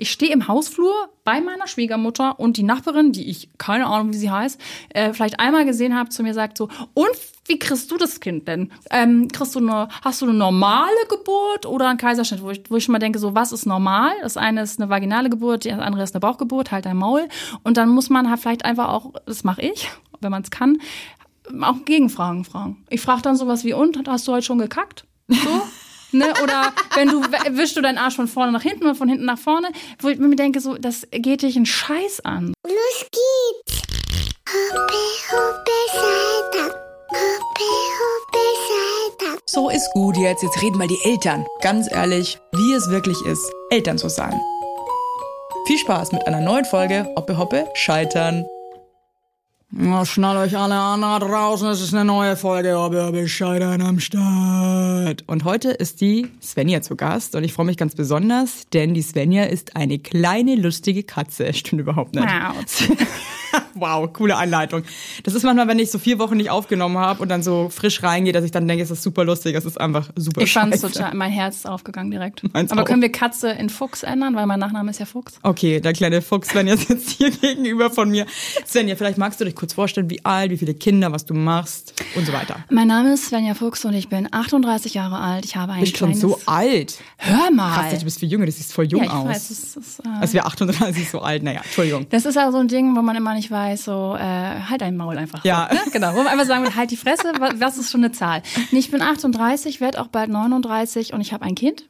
Ich stehe im Hausflur bei meiner Schwiegermutter und die Nachbarin, die ich keine Ahnung, wie sie heißt, äh, vielleicht einmal gesehen habe, zu mir sagt so, und wie kriegst du das Kind denn? Ähm, kriegst du eine, hast du eine normale Geburt oder einen Kaiserschnitt? Wo ich, wo ich schon mal denke, so, was ist normal? Das eine ist eine vaginale Geburt, das andere ist eine Bauchgeburt, halt ein Maul. Und dann muss man halt vielleicht einfach auch, das mache ich, wenn man es kann, auch Gegenfragen fragen. Ich frage dann sowas wie, und, hast du heute schon gekackt? So? Ne? Oder wenn du wischst du deinen Arsch von vorne nach hinten oder von hinten nach vorne, wo ich mir denke, so, das geht dich einen Scheiß an. Los geht's! Hoppe, hoppe, Salta. Hoppe, hoppe, Salta. So ist gut jetzt. Jetzt reden mal die Eltern. Ganz ehrlich, wie es wirklich ist, Eltern zu sein. Viel Spaß mit einer neuen Folge Hoppe Hoppe Scheitern. Na, schnallt euch alle an da draußen, es ist eine neue Folge, Hoppe Scheitern am Start. Und heute ist die Svenja zu Gast und ich freue mich ganz besonders, denn die Svenja ist eine kleine lustige Katze. Stimmt überhaupt nicht. Wow. wow, coole Einleitung. Das ist manchmal, wenn ich so vier Wochen nicht aufgenommen habe und dann so frisch reingehe, dass ich dann denke, es ist super lustig, es ist einfach super Ich fand's scheiße. total, mein Herz ist aufgegangen direkt. Meins Aber auch. können wir Katze in Fuchs ändern, weil mein Nachname ist ja Fuchs? Okay, der kleine Fuchs Svenja sitzt hier gegenüber von mir. Svenja, vielleicht magst du dich kurz vorstellen, wie alt, wie viele Kinder, was du machst und so weiter. Mein Name ist Svenja Fuchs und ich bin 38 Jahre alt. Ich habe ein Bist schon kleines... so alt. Hör mal. Krass, du bist viel jünger, du siehst voll jung ja, ich aus. weiß, es ist, äh, Als wäre 38 so alt. Naja, Entschuldigung. das ist also so ein Ding, wo man immer nicht weiß, so, äh, halt dein Maul einfach. Ja. Ne? Genau, wo man einfach sagen will, halt die Fresse, wa- was ist schon eine Zahl? Nee, ich bin 38, werde auch bald 39 und ich habe ein Kind.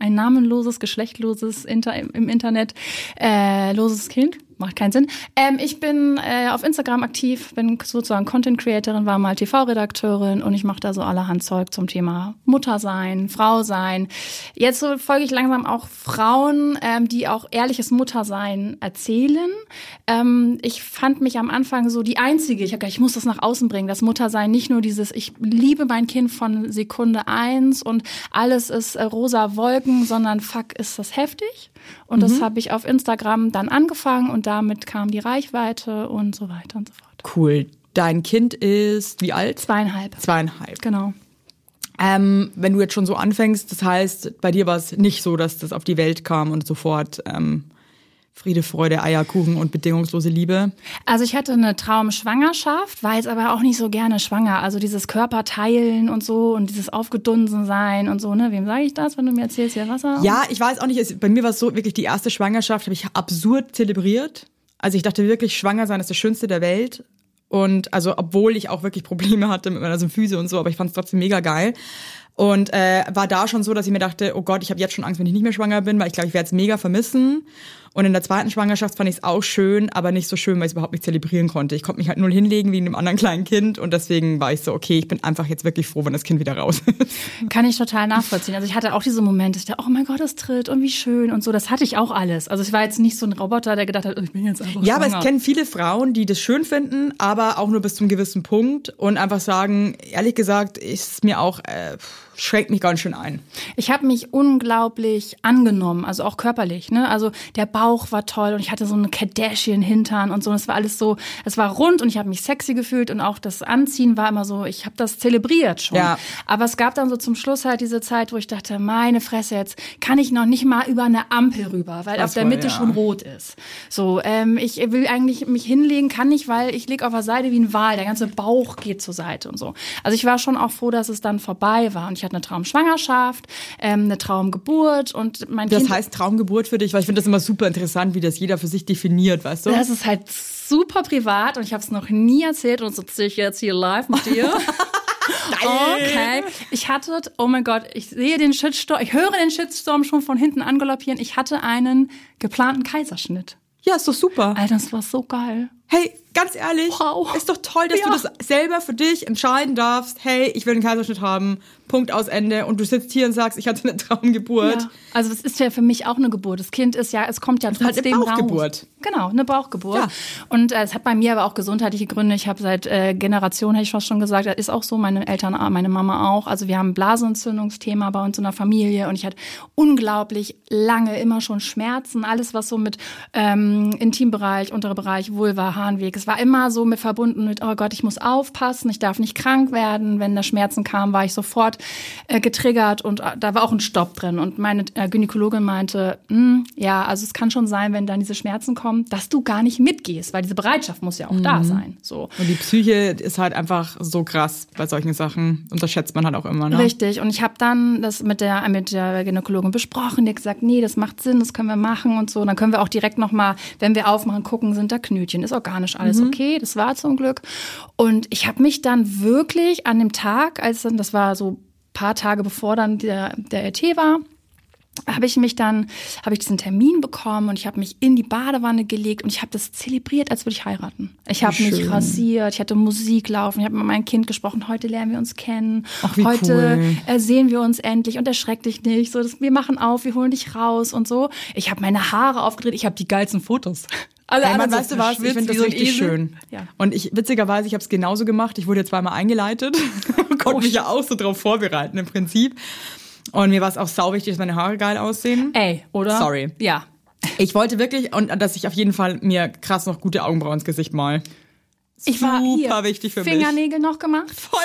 Ein namenloses, geschlechtloses Inter im Internet, äh, loses Kind. Macht keinen Sinn. Ähm, ich bin äh, auf Instagram aktiv, bin sozusagen Content Creatorin, war mal TV-Redakteurin und ich mache da so allerhand Zeug zum Thema Mutter sein, Frau sein. Jetzt so folge ich langsam auch Frauen, ähm, die auch ehrliches Muttersein erzählen. Ähm, ich fand mich am Anfang so die Einzige, ich hab gedacht, ich muss das nach außen bringen, das Muttersein, nicht nur dieses, ich liebe mein Kind von Sekunde eins und alles ist äh, rosa Wolken, sondern fuck, ist das heftig. Und das habe ich auf Instagram dann angefangen und damit kam die Reichweite und so weiter und so fort. Cool. Dein Kind ist wie alt? Zweieinhalb. Zweieinhalb. Genau. Ähm, wenn du jetzt schon so anfängst, das heißt, bei dir war es nicht so, dass das auf die Welt kam und sofort ähm, Friede, Freude, Eierkuchen und bedingungslose Liebe. Also ich hatte eine Traumschwangerschaft, war jetzt aber auch nicht so gerne schwanger. Also dieses Körperteilen und so und dieses Aufgedunsen sein und so, ne? Wem sage ich das, wenn du mir erzählst, hier Wasser? Ja, ich weiß auch nicht, es, bei mir war es so, wirklich die erste Schwangerschaft habe ich absurd zelebriert. Also ich dachte wirklich, schwanger sein ist das Schönste der Welt. Und also, obwohl ich auch wirklich Probleme hatte mit meiner Symphyse und so, aber ich fand es trotzdem mega geil. Und äh, war da schon so, dass ich mir dachte, oh Gott, ich habe jetzt schon Angst, wenn ich nicht mehr schwanger bin, weil ich glaube, ich werde es mega vermissen. Und in der zweiten Schwangerschaft fand ich es auch schön, aber nicht so schön, weil ich es überhaupt nicht zelebrieren konnte. Ich konnte mich halt null hinlegen wegen dem anderen kleinen Kind und deswegen war ich so, okay, ich bin einfach jetzt wirklich froh, wenn das Kind wieder raus ist. Kann ich total nachvollziehen. Also ich hatte auch diese Momente, ich dachte, oh mein Gott, es tritt und wie schön und so. Das hatte ich auch alles. Also ich war jetzt nicht so ein Roboter, der gedacht hat, oh, ich bin jetzt einfach Ja, aber schwanger. es kennen viele Frauen, die das schön finden, aber auch nur bis zum gewissen Punkt und einfach sagen, ehrlich gesagt, ist mir auch, äh, schränkt mich ganz schön ein. Ich habe mich unglaublich angenommen, also auch körperlich. Ne? Also der Bauch war toll und ich hatte so eine Kardashian-Hintern und so. Und es war alles so, es war rund und ich habe mich sexy gefühlt und auch das Anziehen war immer so, ich habe das zelebriert schon. Ja. Aber es gab dann so zum Schluss halt diese Zeit, wo ich dachte, meine Fresse, jetzt kann ich noch nicht mal über eine Ampel rüber, weil Das auf der Mitte ja. schon rot ist. So, ähm, ich will eigentlich mich hinlegen, kann nicht, weil ich lieg auf der Seite wie ein Wal. Der ganze Bauch geht zur Seite und so. Also ich war schon auch froh, dass es dann vorbei war. Und ich hatte eine Traumschwangerschaft, ähm, eine Traumgeburt und mein Das Kind. heißt Traumgeburt für dich, weil ich finde das immer super interessant, wie das jeder für sich definiert, weißt du? das ist halt super privat und ich habe es noch nie erzählt und so zähle ich jetzt hier live mit dir. Okay. Ich hatte, oh mein Gott, ich sehe den Shitstorm, ich höre den Shitstorm schon von hinten angaloppieren. Ich hatte einen geplanten Kaiserschnitt. ja, ist doch super. Alter, das war so geil. Hey, ganz ehrlich, Wow. ist doch toll, dass Ja. du das selber für dich entscheiden darfst. Hey, ich will einen Kaiserschnitt haben. Punkt aus Ende. Und du sitzt hier und sagst, ich hatte eine Traumgeburt. Ja. Also es ist ja für mich auch eine Geburt. Das Kind ist ja, es kommt ja halt eine trotzdem Bauchgeburt. raus. Genau, eine Bauchgeburt. Ja. Und äh, es hat bei mir aber auch gesundheitliche Gründe. Ich habe seit äh, Generationen, hätte ich fast schon gesagt, das ist auch so, meine Eltern, äh, meine Mama auch. Also wir haben ein Blasenentzündungsthema bei uns in der Familie und ich hatte unglaublich lange immer schon Schmerzen. Alles, was so mit ähm, Intimbereich, unterer Bereich, Vulva, Harnweg. Es war immer so mit verbunden mit, oh Gott, ich muss aufpassen, ich darf nicht krank werden. Wenn da Schmerzen kamen, war ich sofort äh, getriggert und äh, da war auch ein Stopp drin. Und meine äh, Gynäkologin meinte, "Hm, ja, also es kann schon sein, wenn dann diese Schmerzen kommen, dass du gar nicht mitgehst, weil diese Bereitschaft muss ja auch da sein. So. Und die Psyche ist halt einfach so krass bei solchen Sachen. Unterschätzt man halt auch immer, ne? Richtig. Und ich habe dann das mit der, mit der Gynäkologin besprochen. Die hat gesagt, nee, das macht Sinn, das können wir machen und so. Und dann können wir auch direkt nochmal, wenn wir aufmachen, gucken, sind da Knötchen, ist organisch alles okay. Das war zum Glück. Und ich habe mich dann wirklich an dem Tag, als dann, das war so paar Tage bevor dann der, der RT war, habe ich mich dann, habe ich diesen Termin bekommen und ich habe mich in die Badewanne gelegt und ich habe das zelebriert, als würde ich heiraten. Ich habe mich rasiert, ich hatte Musik laufen, ich habe mit meinem Kind gesprochen, heute lernen wir uns kennen, Ach, heute cool. äh, sehen wir uns endlich und erschreck dich nicht, so das, wir machen auf, wir holen dich raus und so. Ich habe meine Haare aufgedreht, ich habe die geilsten Fotos. Alle Ey, man, anderen weißt du was? Ich finde das richtig Esel. schön. Ja. Und ich, witzigerweise, ich habe es genauso gemacht. Ich wurde zweimal eingeleitet. Konnte mich ja auch so drauf vorbereiten im Prinzip. Und mir war es auch sau wichtig, dass meine Haare geil aussehen. Ey, oder? Sorry. Ja. Ich wollte wirklich, und dass ich auf jeden Fall mir krass noch gute Augenbrauen ins Gesicht mal. Ich war Super hier. wichtig für mich. Fingernägel noch gemacht. Voll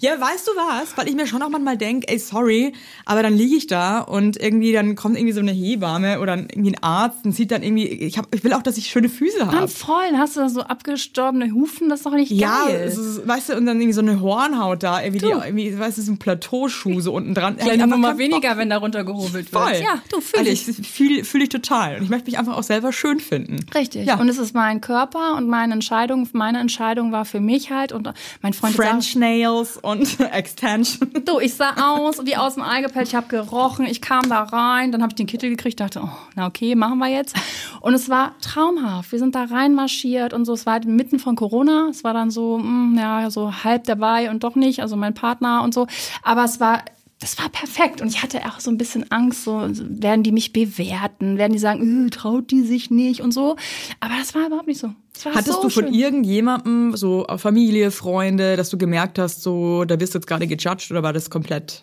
Ja, weißt du was? Weil ich mir schon auch manchmal denke, ey, sorry, aber dann liege ich da und irgendwie dann kommt irgendwie so eine Hebamme oder irgendwie ein Arzt und sieht dann irgendwie, ich, hab, ich will auch, dass ich schöne Füße habe. Dann voll, dann hast du da so abgestorbene Hufen, das ist doch nicht Ja, geil. ist, weißt du, und dann irgendwie so eine Hornhaut da, irgendwie, die, irgendwie weißt du, so ein Plateauschuh so unten dran. Einfach Nummer keinen weniger, Bock. wenn da runtergehobelt wird. Voll. Ja, du fühl also ich. ich fühle fühl ich total. Und ich möchte mich einfach auch selber schön finden. Richtig. Ja. Und es ist mein Körper und meine Entscheidung, meine Entscheidung war für mich halt und mein Freund French Nails und Extension. Du, ich sah aus wie aus dem Ei gepellt, ich habe gerochen, ich kam da rein, dann habe ich den Kittel gekriegt, dachte, oh, na okay, machen wir jetzt. Und es war traumhaft. Wir sind da reinmarschiert und so, es war halt mitten von Corona, es war dann so, mm, ja, so halb dabei und doch nicht, also mein Partner und so. Aber es war das war perfekt und ich hatte auch so ein bisschen Angst, so werden die mich bewerten, werden die sagen, "Äh, traut die sich nicht und so. Aber das war überhaupt nicht so. War Hattest so du von schön. irgendjemandem, so Familie, Freunde, dass du gemerkt hast, so, da wirst du jetzt gerade gejudged oder war das komplett?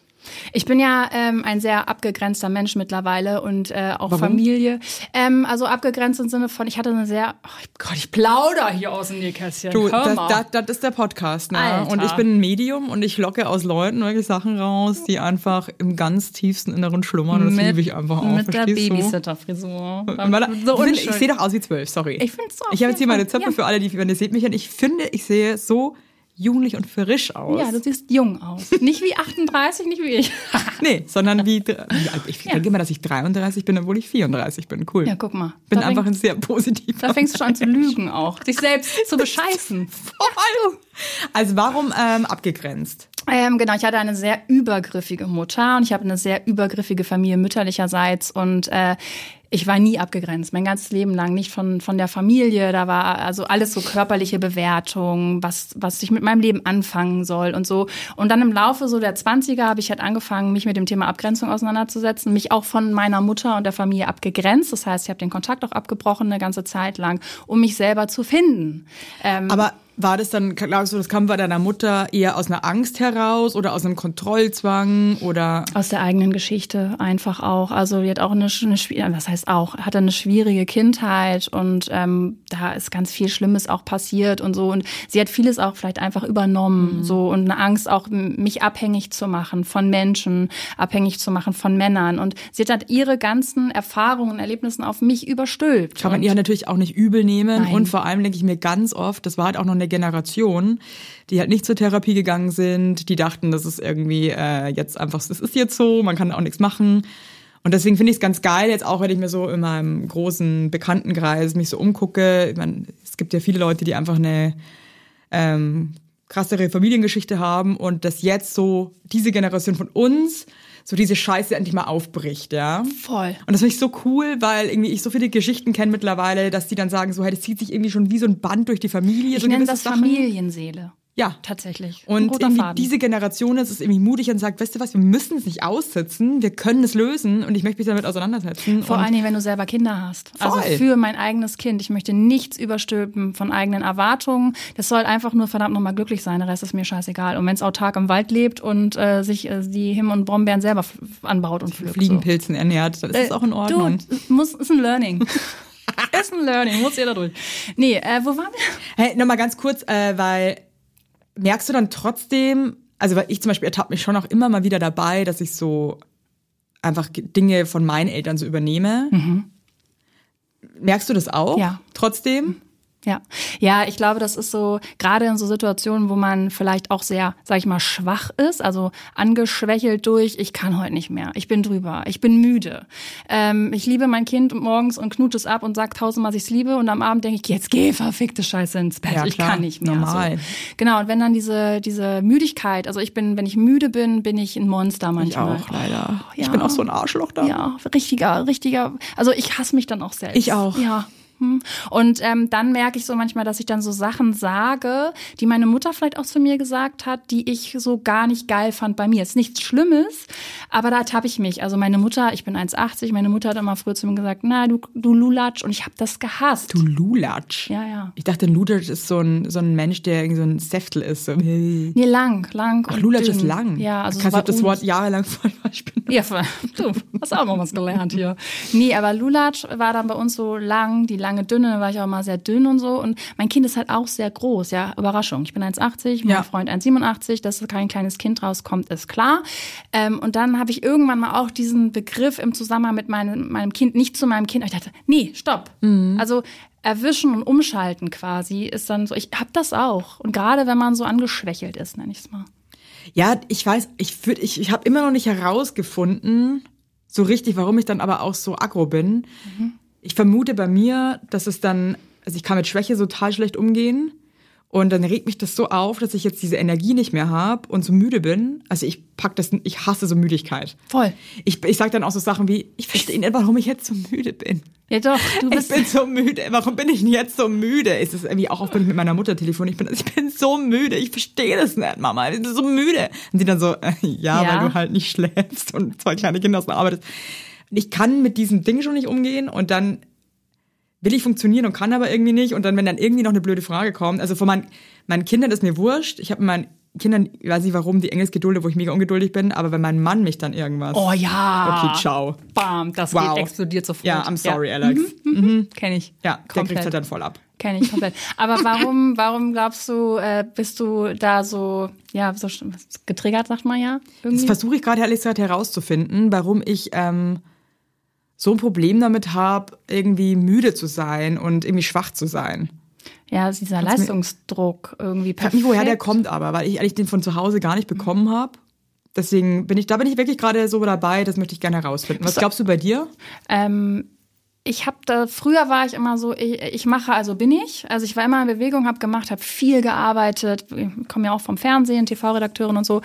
Ich bin ja ähm, ein sehr abgegrenzter Mensch mittlerweile und äh, auch Warum? Familie. Ähm, also abgegrenzt im Sinne von, ich hatte eine sehr, oh Gott, ich plauder hier aus dem Nähkästchen. Du, das, das, das ist der Podcast, ne? Alter. Und ich bin ein Medium und ich locke aus Leuten wirklich Sachen raus, die einfach im ganz tiefsten Inneren schlummern. Und das liebe ich einfach auch. Mit der? Babysitter-Frisur. Weil- So ich, sehe doch aus wie zwölf, sorry. Ich find's so, auf Ich habe jetzt hier meine Zöpfe ja. für alle, die, wenn ihr seht mich und ich finde, ich sehe so jugendlich und frisch aus. Ja, du siehst jung aus. Nicht wie 38, nicht wie ich. nee, sondern wie, wie alt- ich denke immer, dass ich 33 bin, obwohl ich 34 bin. Cool. Ja, guck mal. Bin einfach fäng- ein sehr positiver Da fängst du schon an zu lügen auch. Dich selbst zu bescheißen. Voll. Also warum ähm, abgegrenzt? Ähm, genau, ich hatte eine sehr übergriffige Mutter und ich habe eine sehr übergriffige Familie mütterlicherseits und äh, ich war nie abgegrenzt, mein ganzes Leben lang nicht von von der Familie. Da war also alles so körperliche Bewertung, was was ich mit meinem Leben anfangen soll und so. Und dann im Laufe so der 20er habe ich halt angefangen, mich mit dem Thema Abgrenzung auseinanderzusetzen, mich auch von meiner Mutter und der Familie abgegrenzt. Das heißt, ich habe den Kontakt auch abgebrochen eine ganze Zeit lang, um mich selber zu finden. Ähm, Aber war das dann, glaubst du, das kam bei deiner Mutter eher aus einer Angst heraus oder aus einem Kontrollzwang oder? Aus der eigenen Geschichte einfach auch. Also die hat auch eine, eine was heißt auch, hatte eine schwierige Kindheit und ähm, da ist ganz viel Schlimmes auch passiert und so. Und sie hat vieles auch vielleicht einfach übernommen, so und eine Angst auch, mich abhängig zu machen von Menschen, abhängig zu machen von Männern. Und sie hat halt ihre ganzen Erfahrungen und Erlebnissen auf mich überstülpt. Kann man ihr natürlich auch nicht übel nehmen. Nein. Und vor allem denke ich mir ganz oft, das war halt auch noch eine Generation, die halt nicht zur Therapie gegangen sind, die dachten, das ist irgendwie äh, jetzt einfach, das ist jetzt so, man kann auch nichts machen. Und deswegen finde ich es ganz geil, jetzt auch wenn ich mir so in meinem großen Bekanntenkreis mich so umgucke. Ich meine, es gibt ja viele Leute, die einfach eine ähm, krassere Familiengeschichte haben und dass jetzt so diese Generation von uns so diese Scheiße endlich mal aufbricht, ja. Voll. Und das finde ich so cool, weil irgendwie ich so viele Geschichten kenne mittlerweile, dass die dann sagen, so, hey, das zieht sich irgendwie schon wie so ein Band durch die Familie. Ich so nenne das Sachen. Familienseele. Ja. Tatsächlich. Ein Und irgendwie Faden. diese Generation ist es irgendwie mutig und sagt, weißt du was, wir müssen es nicht aussitzen, wir können es lösen und ich möchte mich damit auseinandersetzen. Vor allen Dingen, wenn du selber Kinder hast. Also Voll. für mein eigenes Kind. Ich möchte nichts überstülpen von eigenen Erwartungen. Das soll einfach nur verdammt nochmal glücklich sein. Der Rest ist mir scheißegal. Und wenn es autark im Wald lebt und äh, sich äh, die Himmel- und Brombeeren selber anbaut und pflückt. Fliegenpilzen ernährt, dann ist das auch in Ordnung. Äh, Du, muss, ist ein Learning. ist Lesson learning, muss jeder durch. Nee, äh, wo waren wir? Hey, nochmal ganz kurz, äh, weil merkst du dann trotzdem, also weil ich zum Beispiel ertappe mich schon auch immer mal wieder dabei, dass ich so einfach Dinge von meinen Eltern so übernehme. Merkst du das auch? Ja. Trotzdem? Ja, ja, ich glaube, das ist so gerade in so Situationen, wo man vielleicht auch sehr, sag ich mal, schwach ist, also angeschwächelt durch, ich kann heute nicht mehr, ich bin drüber, ich bin müde. Ähm, ich liebe mein Kind morgens und knut es ab und sagt tausendmal, ich es liebe und am Abend denke ich, jetzt geh verfickte Scheiße ins Bett, Ja, ich kann nicht mehr. normal. So. Genau, und wenn dann diese diese Müdigkeit, also ich bin, wenn ich müde bin, bin ich ein Monster Ich manchmal. auch, leider. Ich ja. bin auch so ein Arschloch da. Ja, richtiger, richtiger. Also ich hasse mich dann auch selbst. Ich auch. Ja. Hm. Und ähm, dann merke ich so manchmal, dass ich dann so Sachen sage, die meine Mutter vielleicht auch zu mir gesagt hat, die ich so gar nicht geil fand bei mir. Ist nichts Schlimmes, aber da ertappe ich mich. Also meine Mutter, ich bin 1,80, meine Mutter hat immer früher zu mir gesagt, na du, du Lulatsch und ich habe das gehasst. Du Lulatsch. Ja, ja. Ich dachte, Lulatsch ist so ein, so ein Mensch, der irgendwie so ein Säftel ist. So. Nee, lang, lang. Ach, Lulatsch dünn. ist lang. Ja, also Kannst so du das Wort jahrelang voll falsch. Ja, du hast auch mal was gelernt hier. Nee, aber Lulatsch war dann bei uns so lang, die lange dünne, da war ich auch mal sehr dünn und so. Und mein Kind ist halt auch sehr groß, ja, Überraschung. Ich bin 1,80, mein Ja. Freund 1,87, dass kein kleines Kind rauskommt, ist klar. Ähm, und dann habe ich irgendwann mal auch diesen Begriff im Zusammenhang mit meinem, meinem Kind, nicht zu meinem Kind, aber ich dachte, nee, stopp. Also erwischen und umschalten quasi ist dann so, ich hab das auch. Und gerade wenn man so angeschwächelt ist, nenne ich es mal. Ja, ich weiß, ich, würd- ich, ich habe immer noch nicht herausgefunden, so richtig, warum ich dann aber auch so aggro bin. Ich vermute bei mir, dass es dann, also ich kann mit Schwäche total schlecht umgehen. Und dann regt mich das so auf, dass ich jetzt diese Energie nicht mehr habe und so müde bin. Also ich pack das, ich hasse so Müdigkeit. Voll. Ich, ich sage dann auch so Sachen wie, ich verstehe nicht, warum ich jetzt so müde bin. Ja doch, du Ich bist bin so müde. Warum bin ich denn jetzt so müde? Ist es irgendwie auch, wenn ich mit meiner Mutter telefoniere? Ich bin, ich bin so müde. Ich verstehe das nicht, Mama. Ich bin so müde. Und sie dann so, äh, ja, Ja. weil du halt nicht schläfst und zwei kleine Kinder aus der Arbeit. Und ich kann mit diesem Ding schon nicht umgehen und dann will ich funktionieren und kann aber irgendwie nicht. Und dann, wenn dann irgendwie noch eine blöde Frage kommt, also von meinen, meinen Kindern ist mir wurscht. Ich habe meinen Kindern, ich weiß nicht warum, die Engelsgedulde, wo ich mega ungeduldig bin, aber wenn mein Mann mich dann irgendwas. Oh ja. Okay, ciao. Bam, das Wow. geht, explodiert sofort. Ja, I'm sorry, Alex. Kenne ich. Ja, der kriegt komplett. halt dann voll ab. Kenne ich komplett. Aber warum, warum glaubst du, äh, bist du da so, ja, so getriggert, sagt man ja? Das Irgendwie? versuche ich gerade ehrlich gesagt herauszufinden, warum ich ähm, so ein Problem damit habe, irgendwie müde zu sein und irgendwie schwach zu sein. Ja, ist dieser mir- Leistungsdruck irgendwie Ich weiß perfekt. nicht, woher der kommt, aber weil ich eigentlich den von zu Hause gar nicht bekommen habe. Deswegen bin ich, da bin ich wirklich gerade so dabei, das möchte ich gerne herausfinden. Was glaubst du bei dir? Ähm, ich habe da früher war ich immer so ich, ich mache also bin ich. Also ich war immer in Bewegung habe gemacht habe viel gearbeitet. Ich komme ja auch vom Fernsehen TV-Redakteurin und so.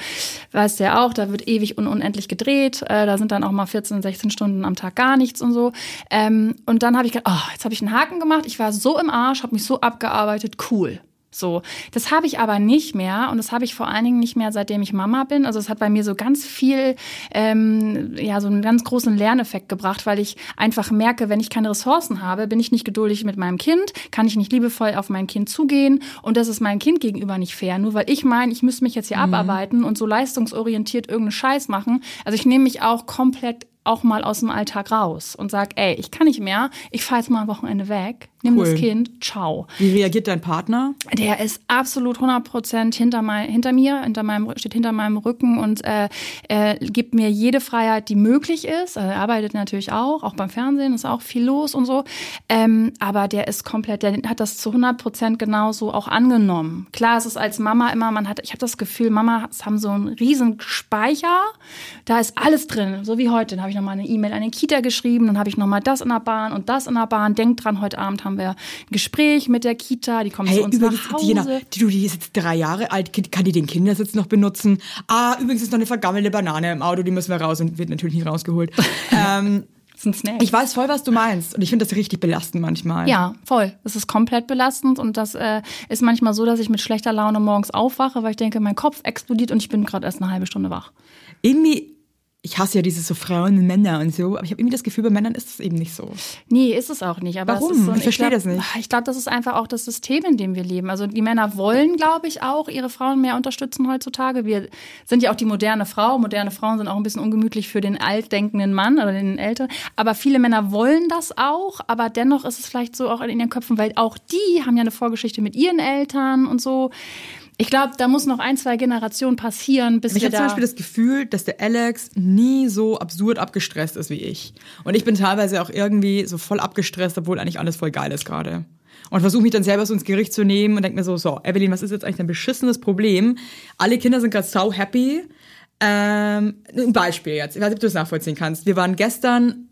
Weißt ja auch da wird ewig und unendlich gedreht. Äh, da sind dann auch mal 14 16 Stunden am Tag gar nichts und so. Ähm, und dann habe ich gedacht oh, jetzt habe ich einen Haken gemacht. Ich war so im Arsch habe mich so abgearbeitet. Cool so, das habe ich aber nicht mehr und das habe ich vor allen Dingen nicht mehr, seitdem ich Mama bin. Also es hat bei mir so ganz viel, ähm, ja, so einen ganz großen Lerneffekt gebracht, weil ich einfach merke, wenn ich keine Ressourcen habe, bin ich nicht geduldig mit meinem Kind, kann ich nicht liebevoll auf mein Kind zugehen und das ist meinem Kind gegenüber nicht fair. Nur weil ich meine, ich müsste mich jetzt hier abarbeiten und so leistungsorientiert irgendeinen Scheiß machen. Also ich nehme mich auch komplett auch mal aus dem Alltag raus und sag, ey, ich kann nicht mehr, ich fahre jetzt mal ein Wochenende weg, nimm Cool. das Kind, ciao. Wie reagiert dein Partner? Der ist absolut 100 Prozent hinter, mein, hinter mir, hinter meinem, steht hinter meinem Rücken und äh, äh, gibt mir jede Freiheit, die möglich ist. Also er arbeitet natürlich auch, auch beim Fernsehen ist auch viel los und so. Ähm, aber der ist komplett, der hat das zu 100 Prozent genauso auch angenommen. Klar, es ist als Mama immer, man hat, ich habe das Gefühl, Mama haben so einen riesen Speicher, da ist alles drin, so wie heute. Habe ich nochmal eine E-Mail an den Kita geschrieben, dann habe ich nochmal das in der Bahn und das in der Bahn. Denkt dran, heute Abend haben wir ein Gespräch mit der Kita, die kommen zu Hey, uns übrigens, nach Hause. die, Jena, die, ist jetzt drei Jahre alt, kann die den Kindersitz noch benutzen? Ah, übrigens ist noch eine vergammelte Banane im Auto, die müssen wir raus und wird natürlich nicht rausgeholt. ähm, Das ist ein Snack. ich weiß voll, was du meinst und ich finde das richtig belastend manchmal. ja, voll. Es ist komplett belastend und das äh, ist manchmal so, dass ich mit schlechter Laune morgens aufwache, weil ich denke, mein Kopf explodiert und ich bin gerade erst eine halbe Stunde wach. Irgendwie ich hasse ja dieses so Frauen und Männer und so, aber ich habe irgendwie das Gefühl, bei Männern ist es eben nicht so. Nee, ist es auch nicht. Aber Warum? So, Ich verstehe glaub, das nicht. Ich glaube, das ist einfach auch das System, in dem wir leben. Also die Männer wollen, glaube ich, auch ihre Frauen mehr unterstützen heutzutage. Wir sind ja auch die moderne Frau. Moderne Frauen sind auch ein bisschen ungemütlich für den altdenkenden Mann oder den Älteren. Aber viele Männer wollen das auch. Aber dennoch ist es vielleicht so auch in ihren Köpfen, weil auch die haben ja eine Vorgeschichte mit ihren Eltern und so. Ich glaube, da muss noch ein, zwei Generationen passieren, bis Ich wir habe zum. Beispiel das Gefühl, dass der Alex nie so absurd abgestresst ist wie ich. Und ich bin teilweise auch irgendwie so voll abgestresst, obwohl eigentlich alles voll geil ist gerade. Und versuche mich dann selber so ins Gericht zu nehmen und denke mir so, so, Evelyn, was ist jetzt eigentlich dein beschissenes Problem? Alle Kinder sind gerade sau happy. Ähm, ein Beispiel jetzt, ich weiß nicht, ob du das nachvollziehen kannst. Wir waren gestern,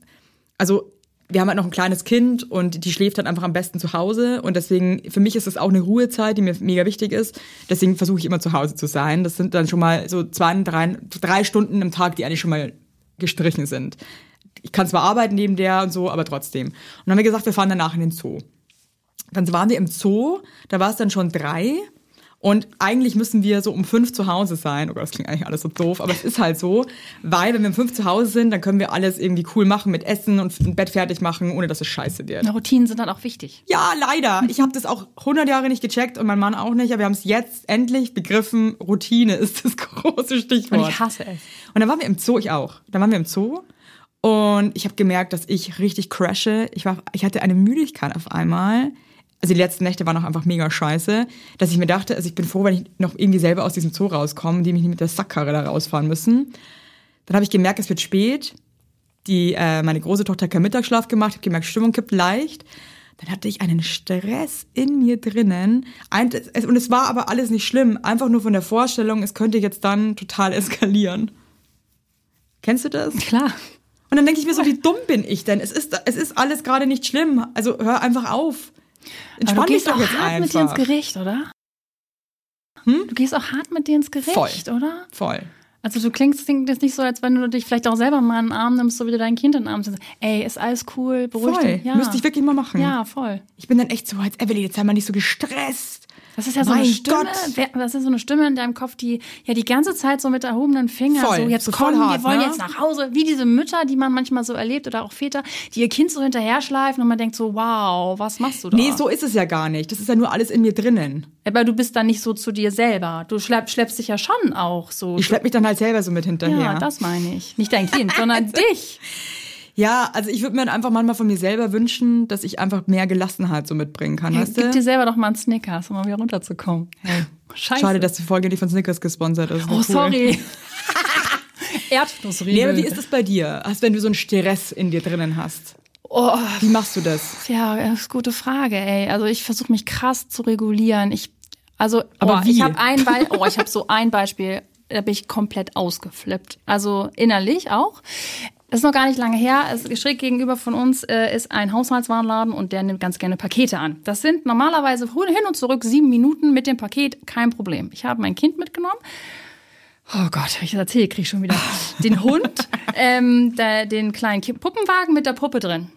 also wir haben halt noch ein kleines Kind und die schläft dann einfach am besten zu Hause und deswegen, für mich ist das auch eine Ruhezeit, die mir mega wichtig ist. Deswegen versuche ich immer zu Hause zu sein. Das sind dann schon mal so zwei, drei, drei Stunden im Tag, die eigentlich schon mal gestrichen sind. Ich kann zwar arbeiten neben der und so, aber trotzdem. Und dann haben wir gesagt, wir fahren danach in den Zoo. Dann waren wir im Zoo, da war es dann schon drei und eigentlich müssen wir so um fünf zu Hause sein. Oh Gott, das klingt eigentlich alles so doof, aber es ist halt so, weil wenn wir um fünf zu Hause sind, dann können wir alles irgendwie cool machen mit Essen und ein Bett fertig machen, ohne dass es scheiße wird. Routinen sind dann auch wichtig. Ja, leider. Ich habe das auch 100 Jahre nicht gecheckt und mein Mann auch nicht, aber wir haben es jetzt endlich begriffen. Routine ist das große Stichwort. Und ich hasse es. Und dann waren wir im Zoo, ich auch. Dann waren wir im Zoo und ich habe gemerkt, dass ich richtig crashe. Ich, war, ich hatte eine Müdigkeit auf einmal. Also die letzten Nächte waren auch einfach mega scheiße, dass ich mir dachte, also ich bin froh, wenn ich noch irgendwie selber aus diesem Zoo rauskomme, die mich nicht mit der Sackkarre da rausfahren müssen. Dann habe ich gemerkt, es wird spät. Die, äh, meine große Tochter hat keinen Mittagsschlaf gemacht, habe gemerkt, Stimmung kippt leicht. Dann hatte ich einen Stress in mir drinnen. Ein, es, und es war aber alles nicht schlimm. Einfach nur von der Vorstellung, es könnte jetzt dann total eskalieren. Kennst du das? Klar. Und dann denke ich mir so, wie dumm bin ich denn? Es ist, es ist alles gerade nicht schlimm. Also hör einfach auf. Entspann du dich gehst doch auch jetzt hart mit dir ins einfach. Gericht, oder? Hm? Du gehst auch hart mit dir ins Gericht, Voll. oder? Voll. Also du klingst klingt jetzt nicht so, als wenn du dich vielleicht auch selber mal in den Arm nimmst, so wie du dein Kind in den Arm nimmst. Ey, ist alles cool, beruhig Voll. dich. Ja. Müsste ich wirklich mal machen. Ja, voll. Ich bin dann echt so, als Evelyn, jetzt sei mal nicht so gestresst. Das ist ja so eine Mein Stimme, Gott. das ist so eine Stimme in deinem Kopf, die ja die ganze Zeit so mit erhobenen Fingern Voll. so jetzt So kommen, hart, wir wollen ne? jetzt nach Hause, wie diese Mütter, die man manchmal so erlebt oder auch Väter, die ihr Kind so hinterher schleifen und man denkt so, wow, was machst du da? Nee, so ist es ja gar nicht. Das ist ja nur alles in mir drinnen. Aber du bist dann nicht so zu dir selber. Du schlepp, schleppst dich ja schon auch so. Ich schlepp mich dann halt selber so mit hinterher. ja, das meine ich. Nicht dein Kind, sondern dich. Ja, also ich würde mir dann einfach manchmal von mir selber wünschen, dass ich einfach mehr Gelassenheit so mitbringen kann, weißt Gib du? dir selber doch mal einen Snickers, um mal wieder runterzukommen. Scheiße. Schade, dass die Folge nicht von Snickers gesponsert ist. Oh, Cool. sorry. Erdnussriegel. Nee, aber wie ist es bei dir? Als wenn du so einen Stress in dir drinnen hast? Oh, Wie machst du das? ja, das ist eine gute Frage, ey. Also ich versuche mich krass zu regulieren. Ich, also, Aber oh, ich habe ein Beispiel, oh, ich habe so ein Beispiel, da bin ich komplett ausgeflippt. Also innerlich auch. Das ist noch gar nicht lange her. Es, schräg gegenüber von uns äh, ist ein Haushaltswarenladen und der nimmt ganz gerne Pakete an. Das sind normalerweise hin und zurück sieben Minuten mit dem Paket, kein Problem. Ich habe mein Kind mitgenommen. Oh Gott, wenn ich das erzähle, kriege ich schon wieder den Hund, ähm, der, den kleinen Puppenwagen mit der Puppe drin.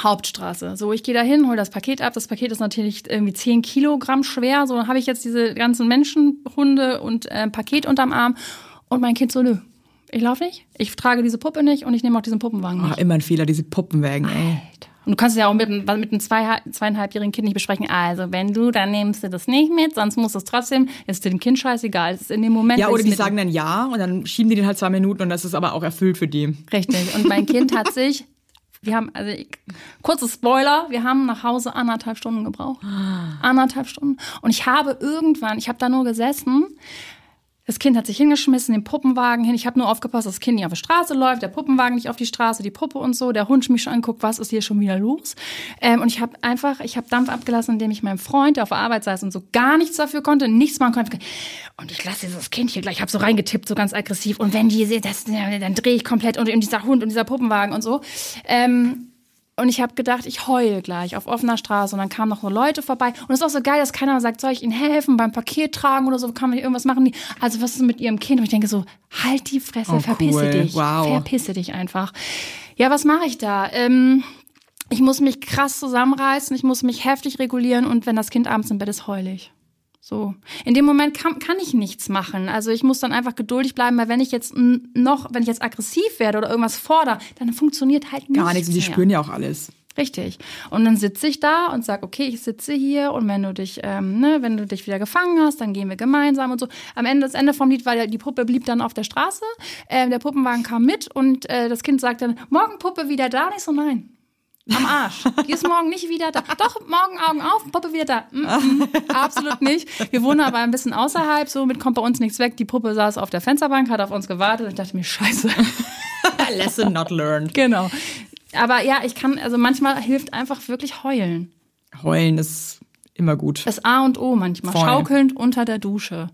Hauptstraße. So, ich gehe da hin, hole das Paket ab. Das Paket ist natürlich irgendwie 10 Kilogramm schwer. So, dann habe ich jetzt diese ganzen Menschenhunde und äh, Paket unterm Arm. Und mein Kind so, nö, ich laufe nicht. Ich trage diese Puppe nicht und ich nehme auch diesen Puppenwagen Oh, nicht. immer ein Fehler, diese Puppenwägen, ey. Und du kannst es ja auch mit, einem- mit einem zwei, zweieinhalbjährigen Kind nicht besprechen. Also, wenn du, dann nimmst du das nicht mit, sonst musst du es trotzdem. Ist dem Kind scheißegal. Es ist in dem Moment. Ja, oder die sagen dann ja und dann schieben die den halt zwei Minuten und das ist aber auch erfüllt für die. Richtig. Und mein Kind hat sich, wir haben, also ich, kurzes Spoiler, wir haben nach Hause anderthalb Stunden gebraucht. Anderthalb Stunden. Und ich habe irgendwann, ich habe da nur gesessen, das Kind hat sich hingeschmissen, den Puppenwagen hin. Ich habe nur aufgepasst, dass das Kind nicht auf die Straße läuft, der Puppenwagen nicht auf die Straße, die Puppe und so. Der Hund mich schon anguckt, was ist hier schon wieder los? Ähm, und ich habe einfach, ich habe Dampf abgelassen, indem ich meinem Freund, der auf der Arbeit saß und so gar nichts dafür konnte, nichts machen konnte. Und ich lasse dieses Kind hier gleich, ich habe so reingetippt, so ganz aggressiv. Und wenn die das, dann drehe ich komplett und, und dieser Hund und dieser Puppenwagen und so. Ähm, und ich habe gedacht, ich heule gleich auf offener Straße. Und dann kamen noch so Leute vorbei. Und es ist auch so geil, dass keiner sagt, soll ich Ihnen helfen beim Paket tragen oder so? Kann man irgendwas machen? Also was ist mit Ihrem Kind? Und ich denke so, halt die Fresse, Oh, verpisse cool. dich. Wow. Verpisse dich einfach. Ja, was mache ich da? Ähm, ich muss mich krass zusammenreißen. Ich muss mich heftig regulieren. Und wenn das Kind abends im Bett ist, heule ich. So. In dem Moment kann, kann ich nichts machen. Also ich muss dann einfach geduldig bleiben, weil wenn ich jetzt noch, wenn ich jetzt aggressiv werde oder irgendwas fordere, dann funktioniert halt nichts Gar nichts. Und die spüren ja auch alles. Richtig. Und dann sitze ich da und sag, okay, ich sitze hier und wenn du dich, ähm, ne, wenn du dich wieder gefangen hast, dann gehen wir gemeinsam und so. Am Ende, das Ende vom Lied war, die Puppe blieb dann auf der Straße, ähm, der Puppenwagen kam mit und äh, das Kind sagt dann, morgen Puppe wieder da? Und ich so, nein. Am Arsch. Die ist morgen nicht wieder da. Doch, morgen Augen auf, Puppe wieder da. Mm -mm, absolut nicht. Wir wohnen aber ein bisschen außerhalb, somit kommt bei uns nichts weg. Die Puppe saß auf der Fensterbank, hat auf uns gewartet und ich dachte mir, scheiße. Lesson not learned. Genau. Aber ja, ich kann, also manchmal hilft einfach wirklich heulen. Heulen ist immer gut. Das A und O manchmal. Voll. Schaukelnd unter der Dusche.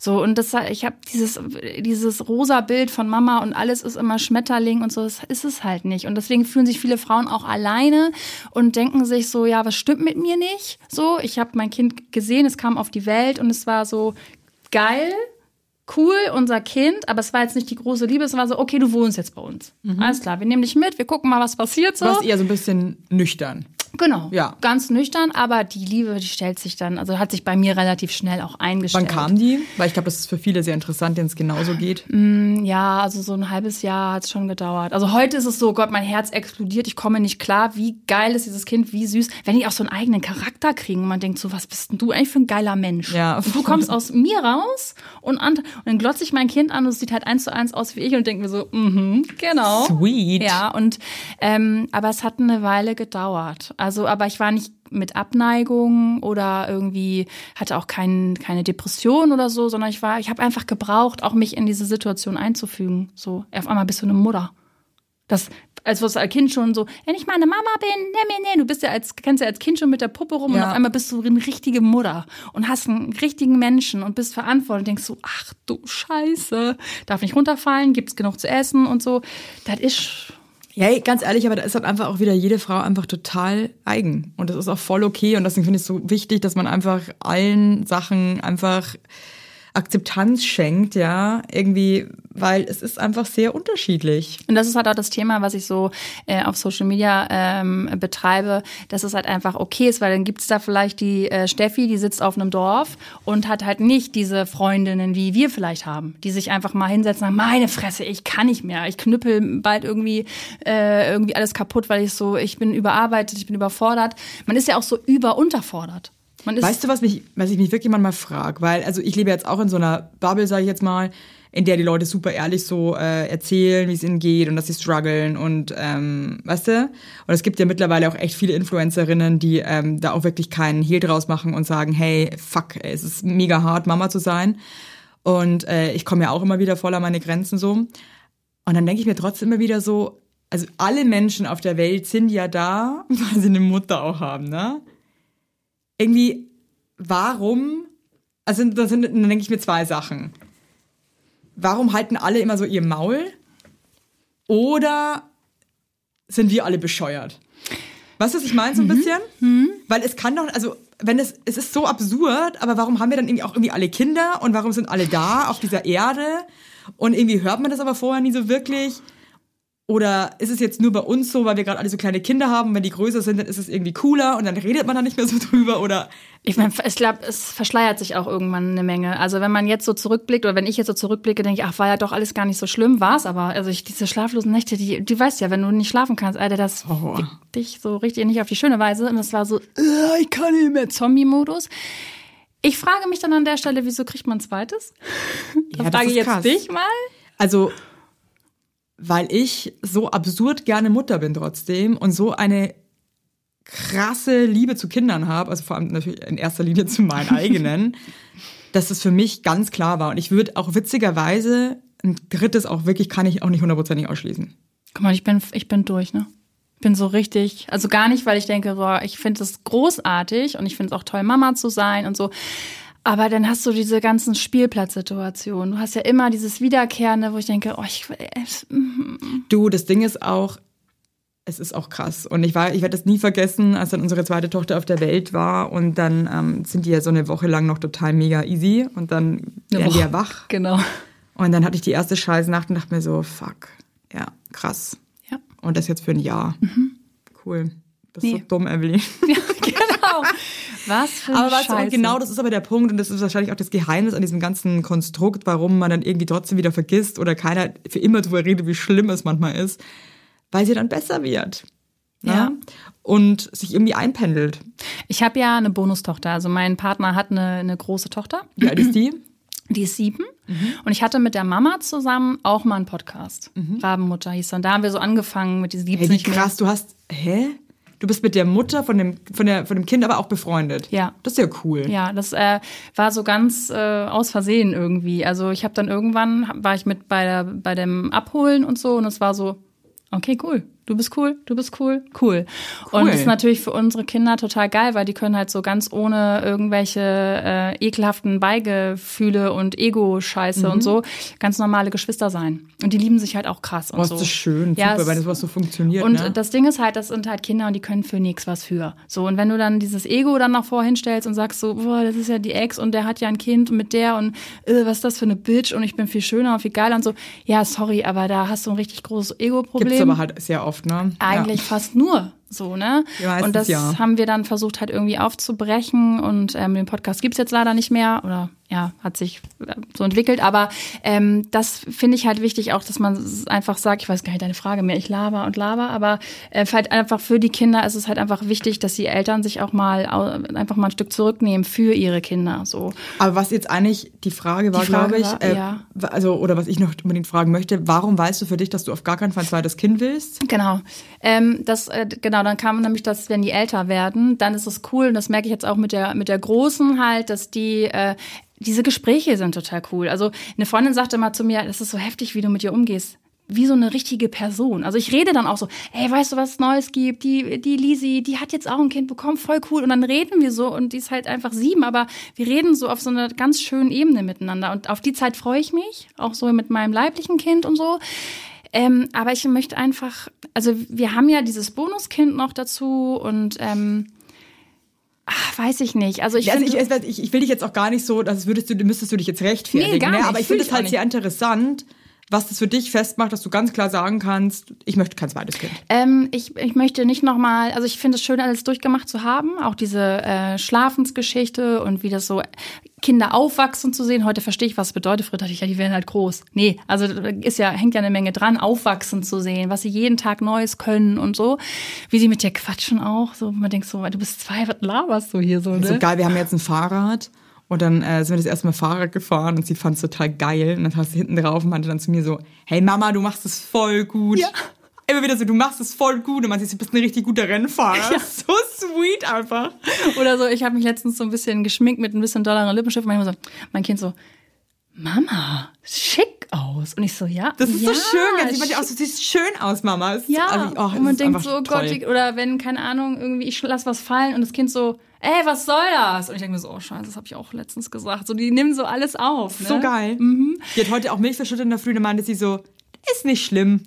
So, und das, ich habe dieses, dieses rosa Bild von Mama und alles ist immer Schmetterling und so, das ist es halt nicht. Und deswegen fühlen sich viele Frauen auch alleine und denken sich so, ja, was stimmt mit mir nicht? So, ich habe mein Kind gesehen, es kam auf die Welt und es war so geil, cool, unser Kind, aber es war jetzt nicht die große Liebe, es war so, okay, du wohnst jetzt bei uns. Alles klar, wir nehmen dich mit, wir gucken mal, was passiert so. Du warst eher so ein bisschen nüchtern. Genau. Ja. Ganz nüchtern, aber die Liebe, die stellt sich dann, also hat sich bei mir relativ schnell auch eingestellt. Wann kam die? Weil ich glaube, das ist für viele sehr interessant, denen es genauso geht. Ja, also so ein halbes Jahr hat es schon gedauert. Also heute ist es so, Gott, mein Herz explodiert, ich komme nicht klar, wie geil ist dieses Kind, wie süß. Wenn die auch so einen eigenen Charakter kriegen und man denkt so, was bist denn du eigentlich für ein geiler Mensch? Ja, Und du kommst aus mir raus und, und dann glotze ich mein Kind an und es sieht halt eins zu eins aus wie ich und denke mir so, mhm, genau. Sweet. Ja, und ähm, aber es hat eine Weile gedauert. Also, aber ich war nicht mit Abneigung oder irgendwie hatte auch kein, keine Depression oder so, sondern ich war, ich habe einfach gebraucht, auch mich in diese Situation einzufügen. So, auf einmal bist du eine Mutter. Das, als was als Kind schon so, wenn ich meine Mama bin, nee, nee, nee, du bist ja als, kennst ja als Kind schon mit der Puppe rum und Ja. auf einmal bist du eine richtige Mutter und hast einen richtigen Menschen und bist verantwortlich und denkst so, ach du Scheiße, darf nicht runterfallen, gibt's genug zu essen und so. Das ist, Ja, ganz ehrlich, aber da ist halt einfach auch wieder jede Frau einfach total eigen. Und das ist auch voll okay. Und deswegen finde ich es so wichtig, dass man einfach allen Sachen einfach Akzeptanz schenkt, ja, irgendwie, weil es ist einfach sehr unterschiedlich. Und das ist halt auch das Thema, was ich so äh, auf Social Media ähm, betreibe, dass es halt einfach okay ist, weil dann gibt's da vielleicht die äh, Steffi, die sitzt auf einem Dorf und hat halt nicht diese Freundinnen, wie wir vielleicht haben, die sich einfach mal hinsetzen und sagen, meine Fresse, ich kann nicht mehr, ich knüppel bald irgendwie, äh, irgendwie alles kaputt, weil ich so, ich bin überarbeitet, ich bin überfordert. Man ist ja auch so überunterfordert. Weißt du, was, mich, was ich mich wirklich manchmal frage? Weil, also ich lebe jetzt auch in so einer Bubble, sage ich jetzt mal, in der die Leute super ehrlich so äh, erzählen, wie es ihnen geht und dass sie strugglen und ähm, weißt du? Und es gibt ja mittlerweile auch echt viele Influencerinnen, die ähm, da auch wirklich keinen Hehl draus machen und sagen, hey, fuck, es ist mega hart, Mama zu sein. Und äh, ich komme ja auch immer wieder voll an meine Grenzen so. Und dann denke ich mir trotzdem immer wieder so, also alle Menschen auf der Welt sind ja da, weil sie eine Mutter auch haben, ne? Irgendwie, warum, also das sind, dann denke ich mir zwei Sachen. Warum halten alle immer so ihr Maul? Oder sind wir alle bescheuert? Weißt du, was ich meine so ein bisschen? Weil es kann doch, also wenn es, es ist so absurd, aber warum haben wir dann irgendwie auch irgendwie alle Kinder und warum sind alle da auf dieser Erde? Und irgendwie hört man das aber vorher nie so wirklich. Oder ist es jetzt nur bei uns so, weil wir gerade alle so kleine Kinder haben, wenn die größer sind, dann ist es irgendwie cooler und dann redet man da nicht mehr so drüber oder Ich meine, ich glaube, es verschleiert sich auch irgendwann eine Menge. Also wenn man jetzt so zurückblickt oder wenn ich jetzt so zurückblicke, denke ich, ach, war ja doch alles gar nicht so schlimm, war's aber. Also ich, diese schlaflosen Nächte, die, du weißt ja, wenn du nicht schlafen kannst, Alter, das fickt dich so richtig nicht auf die schöne Weise. Und das war so, ich kann nicht mehr Zombie-Modus. Ich frage mich dann an der Stelle, wieso kriegt man ein zweites? Ja, das frage ich jetzt krass. dich mal. Also, weil ich so absurd gerne Mutter bin trotzdem und so eine krasse Liebe zu Kindern habe, also vor allem natürlich in erster Linie zu meinen eigenen, dass es für mich ganz klar war. Und ich würde auch witzigerweise ein drittes auch wirklich, kann ich auch nicht hundertprozentig ausschließen. Guck mal, ich bin, ich bin durch, ne? Ich bin so richtig, also gar nicht, weil ich denke, boah, ich finde es großartig und ich finde es auch toll, Mama zu sein und so. Aber dann hast du diese ganzen Spielplatzsituationen. Du hast ja immer dieses Wiederkehrende, wo ich denke, oh, ich, es- Du, das Ding ist auch, es ist auch krass. Und ich war, ich werde das nie vergessen, als dann unsere zweite Tochter auf der Welt war und dann ähm, sind die ja so eine Woche lang noch total mega easy und dann werden die ja wach. Genau. Und dann hatte ich die erste Scheißnacht und dachte mir so, fuck, ja, krass. Ja. Und das jetzt für ein Jahr. Cool. Das ist Nee. so dumm, Evelyn. Ja, genau. Was für Aber und Scheiße. genau das ist aber der Punkt und das ist wahrscheinlich auch das Geheimnis an diesem ganzen Konstrukt, warum man dann irgendwie trotzdem wieder vergisst oder keiner für immer darüber redet, wie schlimm es manchmal ist, weil sie dann besser wird. ne? Ja. Und sich irgendwie einpendelt. Ich habe ja eine Bonustochter. Also mein Partner hat eine, eine große Tochter. Wie alt ist die? Die ist sieben. Und ich hatte mit der Mama zusammen auch mal einen Podcast. Rabenmutter hieß dann. Da haben wir so angefangen mit diesen Liebs Hey, wie nicht mehr. krass, du hast, hä? Du bist mit der Mutter von dem, von der, von dem Kind aber auch befreundet. Ja. Das ist ja cool. Ja, das äh, war so ganz äh, aus Versehen irgendwie. Also ich habe dann irgendwann war ich mit bei der bei dem Abholen und so und es war so okay cool. Du bist cool, du bist cool, cool. Und das ist natürlich für unsere Kinder total geil, weil die können halt so ganz ohne irgendwelche äh, ekelhaften Beigefühle und Ego-Scheiße und so ganz normale Geschwister sein. Und die lieben sich halt auch krass und Oh, so. ist das schön, Ja, super, wenn das was so funktioniert. und ne? das Ding ist halt, das sind halt Kinder und die können für nichts was für. So, und wenn du dann dieses Ego dann noch vorhinstellst und sagst so, boah, das ist ja die Ex und der hat ja ein Kind mit der und äh, was ist das für eine Bitch und ich bin viel schöner und viel geiler und so. Ja, sorry, aber da hast du ein richtig großes Ego-Problem. Gibt's aber halt sehr oft, ne? Eigentlich fast nur so, ne? Ja, und das ja. haben wir dann versucht halt irgendwie aufzubrechen und ähm, den Podcast gibt's jetzt leider nicht mehr oder ja, hat sich äh, so entwickelt, aber ähm, das finde ich halt wichtig auch, dass man einfach sagt, ich weiß gar nicht deine Frage mehr, ich laber und laber, aber äh, halt einfach für die Kinder ist es halt einfach wichtig, dass die Eltern sich auch mal einfach mal ein Stück zurücknehmen für ihre Kinder, so. Aber was jetzt eigentlich die Frage war, glaube ich, war, äh, ja. also, oder was ich noch unbedingt fragen möchte, warum weißt du für dich, dass du auf gar keinen Fall ein zweites Kind willst? Genau. Ähm, das, äh, genau, dann kam nämlich das, wenn die älter werden, dann ist es cool, und das merke ich jetzt auch mit der, mit der Großen halt, dass die, äh, diese Gespräche sind total cool. Also eine Freundin sagte mal zu mir, das ist so heftig, wie du mit ihr umgehst. Wie so eine richtige Person. Also ich rede dann auch so, ey, weißt du, was es Neues gibt? Die, die Lisi, die hat jetzt auch ein Kind bekommen, voll cool. Und dann reden wir so und die ist halt einfach sieben, aber wir reden so auf so einer ganz schönen Ebene miteinander. Und auf die Zeit freue ich mich, auch so mit meinem leiblichen Kind und so. Ähm, aber ich möchte einfach, also wir haben ja dieses Bonuskind noch dazu und ähm, ach, weiß ich nicht. Also ich also ich, ich, ich will dich jetzt auch gar nicht so, als würdest du, müsstest du dich jetzt rechtfertigen. Nee, gar ne? nicht. Aber ich finde es halt sehr interessant, was das für dich festmacht, dass du ganz klar sagen kannst, ich möchte kein zweites Kind. ähm, ich, ich möchte nicht nochmal, also ich finde es schön, alles durchgemacht zu haben, auch diese äh, Schlafensgeschichte und wie das so Kinder aufwachsen zu sehen. Heute verstehe ich, was es bedeutet. Früher dachte ich, ja, die werden halt groß. Nee, also ist ja, hängt ja eine Menge dran, aufwachsen zu sehen, was sie jeden Tag Neues können und so. Wie sie mit dir quatschen auch. So, man denkt so, du bist zwei, was laberst du hier so, ne? So geil, wir haben jetzt ein Fahrrad und dann äh, sind wir das erste Mal Fahrrad gefahren und sie fand es total geil. Und dann hast du hinten drauf und meinte dann zu mir so, hey Mama, du machst es voll gut. Ja. Immer wieder so, du machst es voll gut. Und man sieht, du bist ein richtig guter Rennfahrer. Ja. So sweet einfach. Oder so, ich habe mich letztens so ein bisschen geschminkt mit ein bisschen dollaren Lippenstift. Manchmal so, mein Kind so, Mama, schick aus. Und ich so, ja. Das ist ja, so schön. Ganz sieht man so, du siehst schön aus, Mama. Ist- Ja, also, oh, und man denkt so, oh Gott, wie- oder wenn, keine Ahnung, irgendwie ich lass was fallen und das Kind so, ey, was soll das? Und ich denke mir so, oh Scheiße, das habe ich auch letztens gesagt. So, die nehmen so alles auf. Ne? So geil. Die hat heute auch Milch verschüttet in der Früh und meinte sie so, ist nicht schlimm.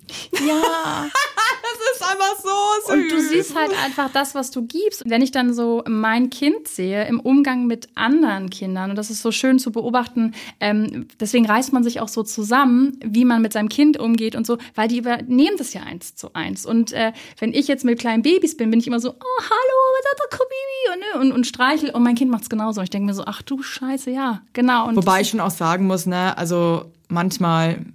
Ja. Das ist einfach so süß. Und du siehst halt einfach das, was du gibst. Wenn ich dann so mein Kind sehe im Umgang mit anderen Kindern, und das ist so schön zu beobachten, ähm, deswegen reißt man sich auch so zusammen, wie man mit seinem Kind umgeht und so, weil die übernehmen das ja eins zu eins. Und äh, wenn ich jetzt mit kleinen Babys bin, bin ich immer so, oh, hallo, was ist das, Baby? Und, ne, und, und streichel. Und mein Kind macht's genauso. Und ich denke mir so, ach du Scheiße, ja, genau. Und Wobei ich schon auch sagen muss, ne, also manchmal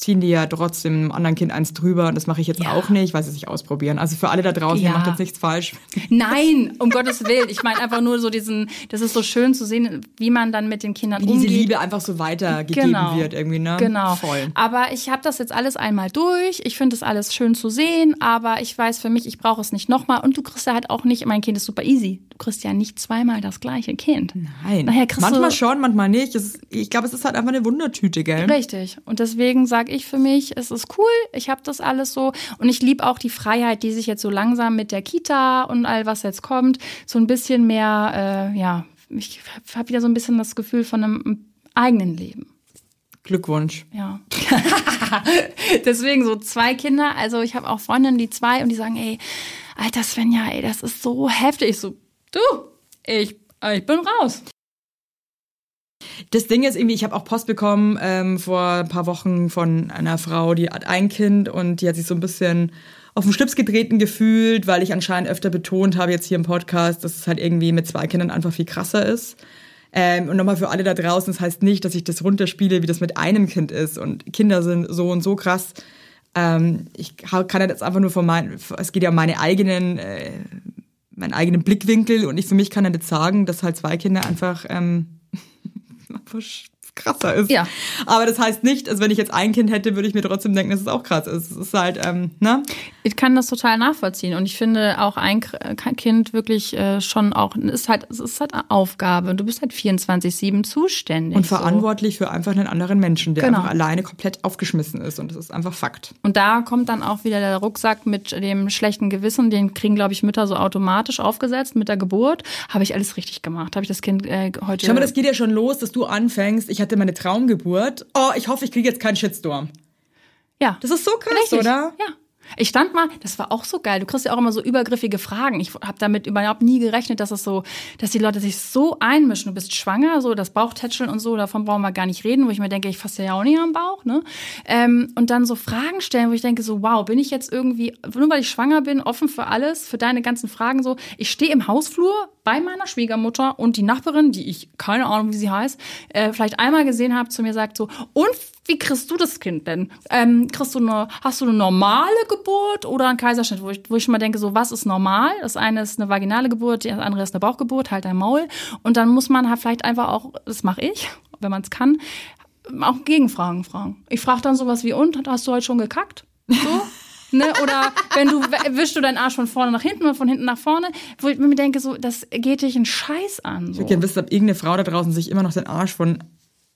ziehen die ja trotzdem einem anderen Kind eins drüber und das mache ich jetzt Ja. auch nicht, weil sie sich ausprobieren. Also für alle da draußen, Ja. ihr macht jetzt nichts falsch. Nein, um Gottes Willen. Ich meine einfach nur so diesen, das ist so schön zu sehen, wie man dann mit den Kindern Wie diese umgeht. Liebe einfach so weitergegeben wird irgendwie, ne? Genau. Voll. Aber ich habe das jetzt alles einmal durch. Ich finde das alles schön zu sehen, aber ich weiß für mich, ich brauche es nicht nochmal. Und du kriegst ja halt auch nicht, mein Kind ist super easy. Du kriegst ja nicht zweimal das gleiche Kind. Nein. Nachher kriegst manchmal schon, manchmal nicht. Es ist, ich glaube, es ist halt einfach eine Wundertüte, gell? Richtig. Und deswegen sage ich für mich, es ist cool, ich habe das alles so. Und ich liebe auch die Freiheit, die sich jetzt so langsam mit der Kita und all was jetzt kommt, so ein bisschen mehr, äh, ja, ich habe wieder so ein bisschen das Gefühl von einem eigenen Leben. Glückwunsch. Ja. Deswegen so zwei Kinder. Also ich habe auch Freundinnen, die zwei und die sagen, ey, alter Svenja, ey, das ist so heftig. Ich so, du, ich, ich bin raus. Das Ding ist irgendwie, ich habe auch Post bekommen ähm, vor ein paar Wochen von einer Frau, die hat ein Kind und die hat sich so ein bisschen auf den Schlips getreten gefühlt, weil ich anscheinend öfter betont habe jetzt hier im Podcast, dass es halt irgendwie mit zwei Kindern einfach viel krasser ist. Ähm, und nochmal für alle da draußen, das heißt nicht, dass ich das runterspiele, wie das mit einem Kind ist. Und Kinder sind so und so krass. Ähm, ich kann ja jetzt einfach nur von meinen, es geht ja um meine eigenen, äh, meinen eigenen Blickwinkel und ich für mich kann ja jetzt sagen, dass halt zwei Kinder einfach, ähm, einfach krasser ist. Ja. Aber das heißt nicht, also wenn ich jetzt ein Kind hätte, würde ich mir trotzdem denken, dass es auch krass ist. Es ist halt, ähm, ne? Ich kann das total nachvollziehen und ich finde auch ein Kind wirklich äh, schon auch ist halt es ist halt eine Aufgabe und du bist halt 24/7 zuständig Und so. verantwortlich für einfach einen anderen Menschen, der Genau. einfach alleine komplett aufgeschmissen ist. Und das ist einfach Fakt. Und da kommt dann auch wieder der Rucksack mit dem schlechten Gewissen, den kriegen glaube ich Mütter so automatisch aufgesetzt mit der Geburt. Habe ich alles richtig gemacht? Habe ich das Kind äh, heute Schau mal, das geht ja schon los, dass du anfängst. Ich hatte meine Traumgeburt. Oh, ich hoffe, ich kriege jetzt keinen Shitstorm. Ja. Das ist so krass, Richtig, oder? Ja. Ich stand mal, das war auch so geil. Du kriegst ja auch immer so übergriffige Fragen. Ich habe damit überhaupt nie gerechnet, dass es so, dass die Leute sich so einmischen. Du bist schwanger, so das Bauchtätscheln und so, davon brauchen wir gar nicht reden, wo ich mir denke, ich fasse ja auch nicht am Bauch, ne? Ähm, und dann so Fragen stellen, wo ich denke, so, wow, bin ich jetzt irgendwie, nur weil ich schwanger bin, offen für alles, für deine ganzen Fragen so. Ich stehe im Hausflur bei meiner Schwiegermutter und die Nachbarin, die ich keine Ahnung, wie sie heißt, äh, vielleicht einmal gesehen habe, zu mir sagt so, und wie kriegst du das Kind denn? Ähm, kriegst du eine, hast du eine normale Geburt oder einen Kaiserschnitt? Wo ich, wo ich schon mal denke, so was ist normal? Das eine ist eine vaginale Geburt, das andere ist eine Bauchgeburt, halt dein Maul. Und dann muss man halt vielleicht einfach auch, das mache ich, wenn man es kann, auch Gegenfragen fragen. Ich frage dann sowas wie, und, hast du heute schon gekackt? So? Ne? Oder wenn du wischst du deinen Arsch von vorne nach hinten oder von hinten nach vorne, wo ich mir denke, so, das geht dich einen Scheiß an. So. Ich würde gerne wissen, ob irgendeine Frau da draußen sich immer noch den Arsch von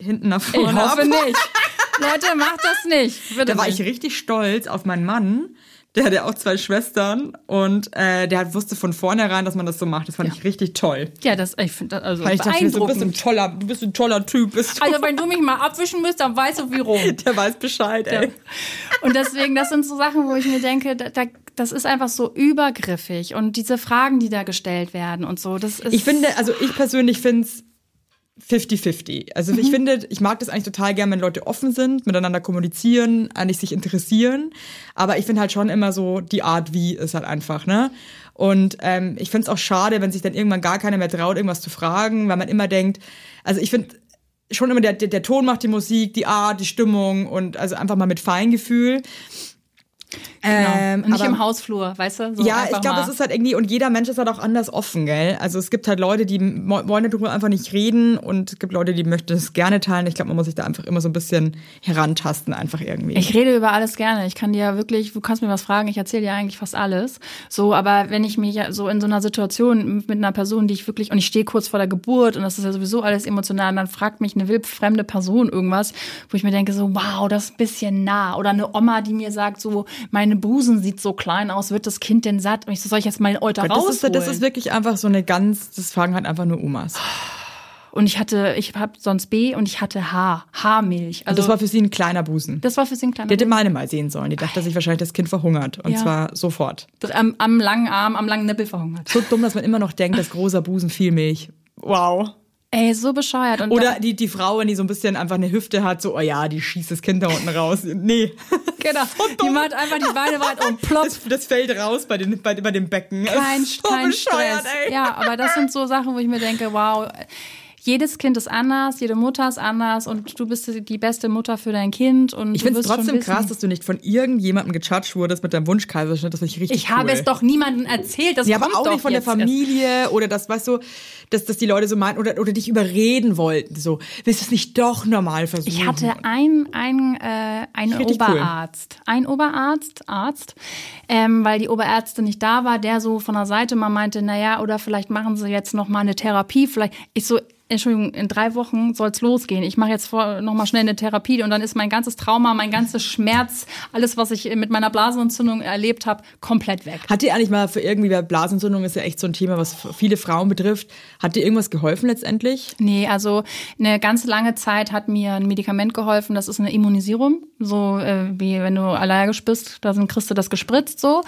hinten nach vorne Ich hoffe ab- nicht. Leute, macht das nicht. Bitte Da war ich richtig stolz auf meinen Mann. Der hatte auch zwei Schwestern und äh, der wusste von vornherein, dass man das so macht. Das fand ich richtig toll. Ja, das, ich finde das also Weil ich dachte, du bist ein toller, du bist ein toller Typ. Also wenn du mich mal abwischen müsst, dann weißt du wie rum. der weiß Bescheid, ey. Und deswegen, das sind so Sachen, wo ich mir denke, da, das ist einfach so übergriffig. Und diese Fragen, die da gestellt werden und so, das ist. Ich finde, also ich persönlich finde es 50-50. Also Mhm. ich finde, ich mag das eigentlich total gern, wenn Leute offen sind, miteinander kommunizieren, eigentlich sich interessieren. Aber ich finde halt schon immer so, die Art wie ist halt einfach, ne? Und ähm, ich finde es auch schade, wenn sich dann irgendwann gar keiner mehr traut, irgendwas zu fragen, weil man immer denkt, also ich finde schon immer, der, der, der Ton macht die Musik, die Art, die Stimmung und also einfach mal mit Feingefühl. Ähm, und nicht aber- im Hausflur, weißt du? So ja, ich glaube, es ist halt irgendwie, und jeder Mensch ist halt auch anders offen, gell? Also es gibt halt Leute, die wollen darüber einfach nicht reden und es gibt Leute, die möchten es gerne teilen. Ich glaube, man muss sich da einfach immer so ein bisschen herantasten, einfach irgendwie. Ich rede über alles gerne. Ich kann dir ja wirklich, du kannst mir was fragen, ich erzähle dir eigentlich fast alles. So, aber wenn ich mich so in so einer Situation mit einer Person, die ich wirklich, und ich stehe kurz vor der Geburt und das ist ja sowieso alles emotional, und dann fragt mich eine wildfremde Person irgendwas, wo ich mir denke, so, wow, das ist ein bisschen nah. Oder eine Oma, die mir sagt, so, meine Busen sieht so klein aus, wird das Kind denn satt? Und ich so, soll ich jetzt meinen Euter das, rausholen? ist, das ist wirklich einfach so eine ganz, das fragen halt einfach nur Omas. und ich hatte, ich habe sonst B und ich hatte H, Haarmilch. Also Also das war für sie ein kleiner Busen. das war für sie ein kleiner Die hätte meine mal sehen sollen. Die dachte sich wahrscheinlich, das Kind verhungert. Und Ja. zwar sofort. am, am langen Arm, am langen Nippel verhungert. So dumm, dass man immer noch denkt, dass großer Busen viel Milch. Wow. Ey, so bescheuert. Und Oder die, die Frau, wenn die so ein bisschen einfach eine Hüfte hat, so, oh ja, die schießt das Kind da unten raus. Nee. Genau. Die macht einfach die Beine weit und plopp. Das, das fällt raus bei, den, bei, bei dem Becken. Kein, so kein bescheuert, Stress. ey. Ja, aber das sind so Sachen, wo ich mir denke, wow, jedes Kind ist anders, jede Mutter ist anders und du bist die beste Mutter für dein Kind. Und Ich finde es trotzdem krass, dass du nicht von irgendjemandem gejudged wurdest mit deinem Wunschkaiserschnitt. Das finde ich richtig Ich cool. habe es doch niemandem erzählt. Das Ja, kommt aber auch doch nicht von der jetzt erst. Familie oder das, weißt du, dass, dass die Leute so meinten oder, oder dich überreden wollten. So, willst du es nicht doch normal versuchen? Ich hatte ein, ein, äh, einen Richtig cool. Oberarzt. Ein Oberarzt, Arzt, ähm, weil die Oberärztin nicht da war, der so von der Seite mal meinte, naja, oder vielleicht machen sie jetzt noch mal eine Therapie. Vielleicht, ich so, Entschuldigung, in drei Wochen soll's losgehen. Ich mache jetzt vor, noch mal schnell eine Therapie und dann ist mein ganzes Trauma, mein ganzes Schmerz, alles, was ich mit meiner Blasenentzündung erlebt habe, komplett weg. Hat dir eigentlich mal für irgendwie, weil Blasenentzündung ist ja echt so ein Thema, was viele Frauen betrifft, hat dir irgendwas geholfen letztendlich? Nee, also eine ganz lange Zeit hat mir ein Medikament geholfen, das ist eine Immunisierung, so äh, wie wenn du allergisch bist, da sind, kriegst du das gespritzt so.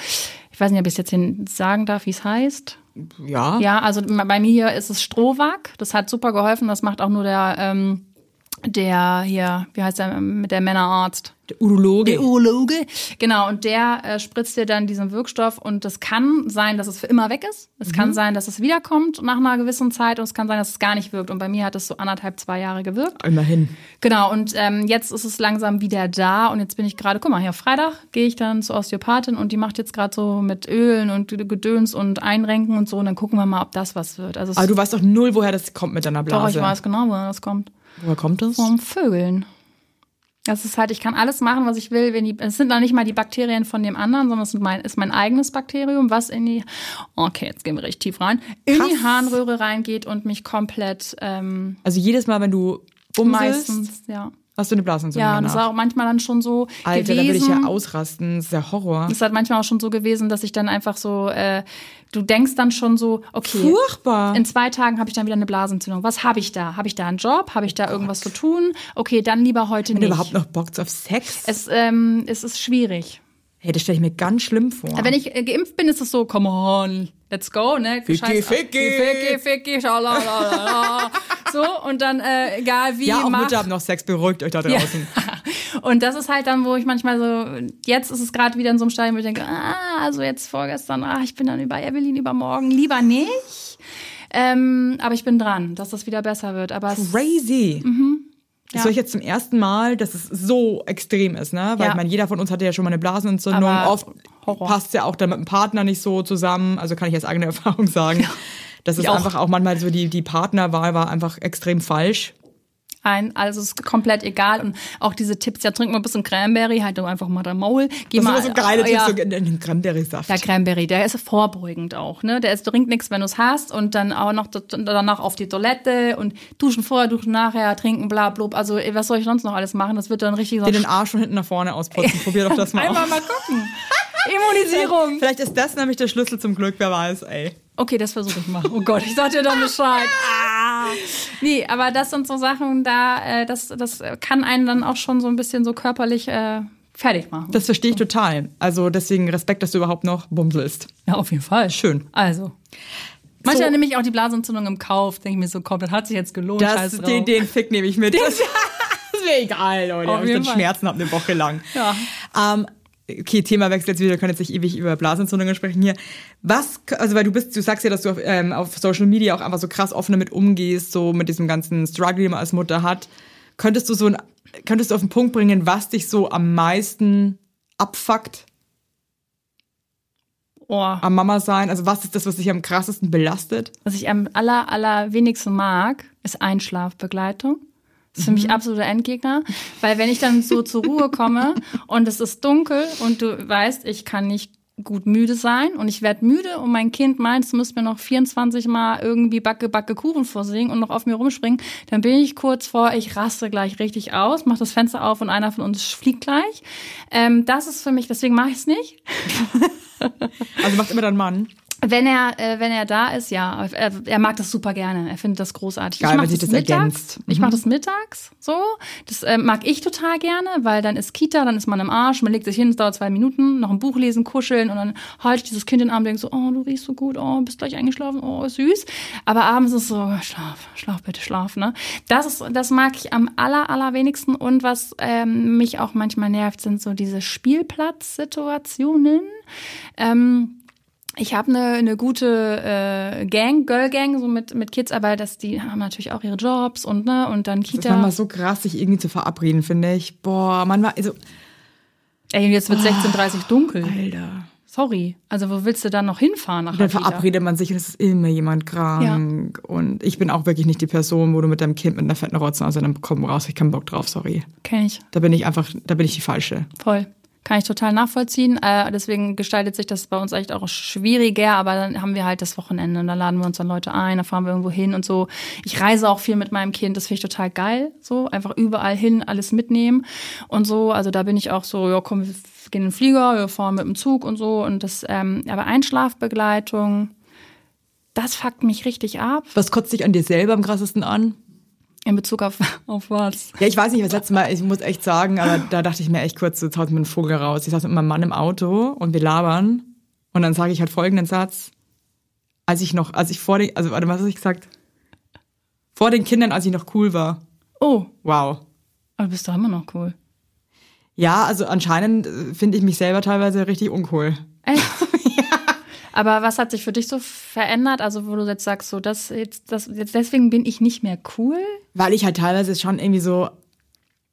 Ich weiß nicht, ob ich es jetzt sagen darf, wie es heißt. Ja. Ja, also bei mir ist es Strohwag, das hat super geholfen, das macht auch nur der ähm, der hier, wie heißt der, mit der Männerarzt? Der Urologe. Der Urologe. Genau, und der äh, spritzt dir dann diesen Wirkstoff und das kann sein, dass es für immer weg ist. Es kann sein, dass es wiederkommt nach einer gewissen Zeit und es kann sein, dass es gar nicht wirkt. Und bei mir hat es so anderthalb, zwei Jahre gewirkt. Immerhin. Genau, und ähm, jetzt ist es langsam wieder da und jetzt bin ich gerade, guck mal, hier Freitag gehe ich dann zur Osteopathin und die macht jetzt gerade so mit Ölen und Gedöns und Einrenken und so und dann gucken wir mal, ob das was wird. Also Aber du weißt doch null, woher das kommt mit deiner Blase. doch, ich weiß genau, woher das kommt. Woher kommt das? Vom Vögeln. Das ist halt, ich kann alles machen, was ich will. Wenn die, es sind noch nicht mal die Bakterien von dem anderen, sondern es ist mein, ist mein eigenes Bakterium, was in die, okay, jetzt gehen wir richtig tief rein, in die Krass. Harnröhre reingeht und mich komplett ähm, Also jedes Mal, wenn du meistens, ja. hast du eine Blasenentzündung Ja, und das war auch manchmal dann schon so Alter, da würde ich gewesen. ja ausrasten. Das ist ja Horror. es hat manchmal auch schon so gewesen, dass ich dann einfach so, äh, du denkst dann schon so, okay, Furchtbar. in zwei Tagen habe ich dann wieder eine Blasenentzündung. Was habe ich da? Habe ich da einen Job? Habe ich da irgendwas zu tun? Okay, dann lieber heute Wenn nicht. überhaupt noch Bock auf Sex? es, ähm, es ist schwierig. Hey, das stelle ich mir ganz schlimm vor. Wenn ich äh, geimpft bin, ist es so, come on, let's go, ne? Ficky, ficky. Ficky, ficky, schalalala. So, und dann, äh, egal wie, ja, auch mach. Mütter haben noch Sex, beruhigt euch da Ja. draußen. Und das ist halt dann, wo ich manchmal so, jetzt ist es gerade wieder in so einem Stadium, wo ich denke, ah, also jetzt vorgestern, ah, ich bin dann über Evelyn übermorgen, lieber nicht. Ähm, aber ich bin dran, dass das wieder besser wird. Aber es, Crazy. Mhm. ja. Das höre ich jetzt zum ersten Mal, dass es so extrem ist, ne? Weil Ja. ich meine, jeder von uns hatte ja schon mal eine Blasenentzündung. Aber Oft Horror. passt ja auch dann mit dem Partner nicht so zusammen. Also kann ich aus eigener Erfahrung sagen. Das ist einfach auch manchmal so, die, die Partnerwahl war einfach extrem falsch. Ein, also es ist komplett egal. Und auch diese Tipps, ja, trink mal ein bisschen Cranberry, halt einfach mal dein Maul. Geh Das mal, sind so geile Tipps, ja. so in den Cranberry-Saft. Der Cranberry, der ist vorbeugend auch, ne? Der ist, trinkt nichts, wenn du es hast und dann auch noch danach auf die Toilette und duschen vorher, duschen nachher, trinken, bla, blub. Also was soll ich sonst noch alles machen? Das wird dann richtig so den Arsch von hinten nach vorne ausputzen. Probier doch das mal Einmal mal gucken. Immunisierung. Vielleicht ist das nämlich der Schlüssel zum Glück, wer weiß, ey. Okay, das versuche ich mal. Oh Gott, ich sag dir dann Bescheid. Ah. Nee, aber das sind so Sachen, da, äh, das, das kann einen dann auch schon so ein bisschen so körperlich äh, fertig machen. Das verstehe ich total. Also deswegen Respekt, dass du überhaupt noch bumselst. Ja, auf jeden Fall. Schön. Also. Manchmal nehme ich auch die Blasenentzündung im Kauf, denke ich mir so, komm, das hat sich jetzt gelohnt. Das, den, den Fick nehme ich mit. Das, das wäre egal, Leute. Auf ich dann Fall. Schmerzen habe eine Woche lang. Ja. Ähm, okay, Themawechsel jetzt wieder. Wir können jetzt nicht ewig über Blasenentzündungen sprechen hier. Was, also weil du bist, du sagst ja, dass du auf, ähm, auf Social Media auch einfach so krass offen damit umgehst, so mit diesem ganzen Struggle, den man als Mutter hat. Könntest du so ein, könntest du auf den Punkt bringen, was dich so am meisten abfuckt Oh, am Mama sein? Also was ist das, was dich am krassesten belastet? was ich am aller, aller wenigsten mag, ist Einschlafbegleitung. Das ist für mich absoluter Endgegner, weil wenn ich dann so zur Ruhe komme und es ist dunkel und du weißt, ich kann nicht gut müde sein und ich werde müde und mein Kind meint, es müsste mir noch 24 Mal irgendwie Backe, Backe Kuchen vorsingen und noch auf mir rumspringen, dann bin ich kurz vor, ich raste gleich richtig aus, mach das Fenster auf und einer von uns fliegt gleich. Ähm, das ist für mich, deswegen mache ich es nicht. Also macht immer dein Mann. Wenn er, äh, wenn er da ist, ja, er, er mag das super gerne. Er findet das großartig. Geil, ich mach wenn sich das das mittags. ergänzt. Ich mache das mittags so. Das äh, mag ich total gerne, weil dann ist Kita, dann ist man im Arsch, man legt sich hin, es dauert zwei Minuten, noch ein Buch lesen, kuscheln und dann halte ich dieses Kind in den Arm und denke so, oh, du riechst so gut, oh, bist gleich eingeschlafen, oh, süß. Aber abends ist so, schlaf, schlaf bitte, schlaf, ne? Das ist, das mag ich am aller, allerwenigsten und was ähm, mich auch manchmal nervt, sind so diese Spielplatzsituationen. Ähm, ich habe eine, eine gute äh, Gang, Girl Gang, so mit, mit Kids, aber das, die haben natürlich auch ihre Jobs und ne und dann Das ist Kita. manchmal so krass, sich irgendwie zu verabreden, finde ich. Boah, manchmal, also, Ey, jetzt wird 16.30 dunkel. Alter. Sorry. Also wo willst du dann noch hinfahren nach Dann Kita? verabredet man sich und es ist immer jemand krank. Und ich bin auch wirklich nicht die Person, wo du mit deinem Kind mit einer fetten Rotze aus dann komm raus, ich keinen Bock drauf, sorry. Kenn ich. Da bin ich einfach, da bin ich die Falsche. Voll. Kann ich total nachvollziehen. Äh, deswegen gestaltet sich das bei uns echt auch schwieriger, aber dann haben wir halt das Wochenende und da laden wir uns dann Leute ein, da fahren wir irgendwo hin und so. Ich reise auch viel mit meinem Kind, das finde ich total geil. So, einfach überall hin, alles mitnehmen und so. Also da bin ich auch so, ja komm, wir gehen in den Flieger, wir fahren mit dem Zug und so. Und das, ähm, aber Einschlafbegleitung, das fuckt mich richtig ab. Was kotzt dich an dir selber am krassesten an? In Bezug auf, auf was? Ja, ich weiß nicht, das letzte Mal, ich muss echt sagen, aber da dachte ich mir echt kurz, so, jetzt haut mir ein Vogel raus. Ich saß mit meinem Mann im Auto und wir labern und dann sage ich halt folgenden Satz. Als ich noch, als ich vor den, also warte, was habe ich gesagt? Vor den Kindern, als ich noch cool war. Oh, Wow. aber du bist doch immer noch cool. Ja, also anscheinend äh, finde ich mich selber teilweise richtig uncool. Echt? Aber was hat sich für dich so verändert? Also, wo du jetzt sagst, so, das jetzt, das, jetzt deswegen bin ich nicht mehr cool? Weil ich halt teilweise schon irgendwie so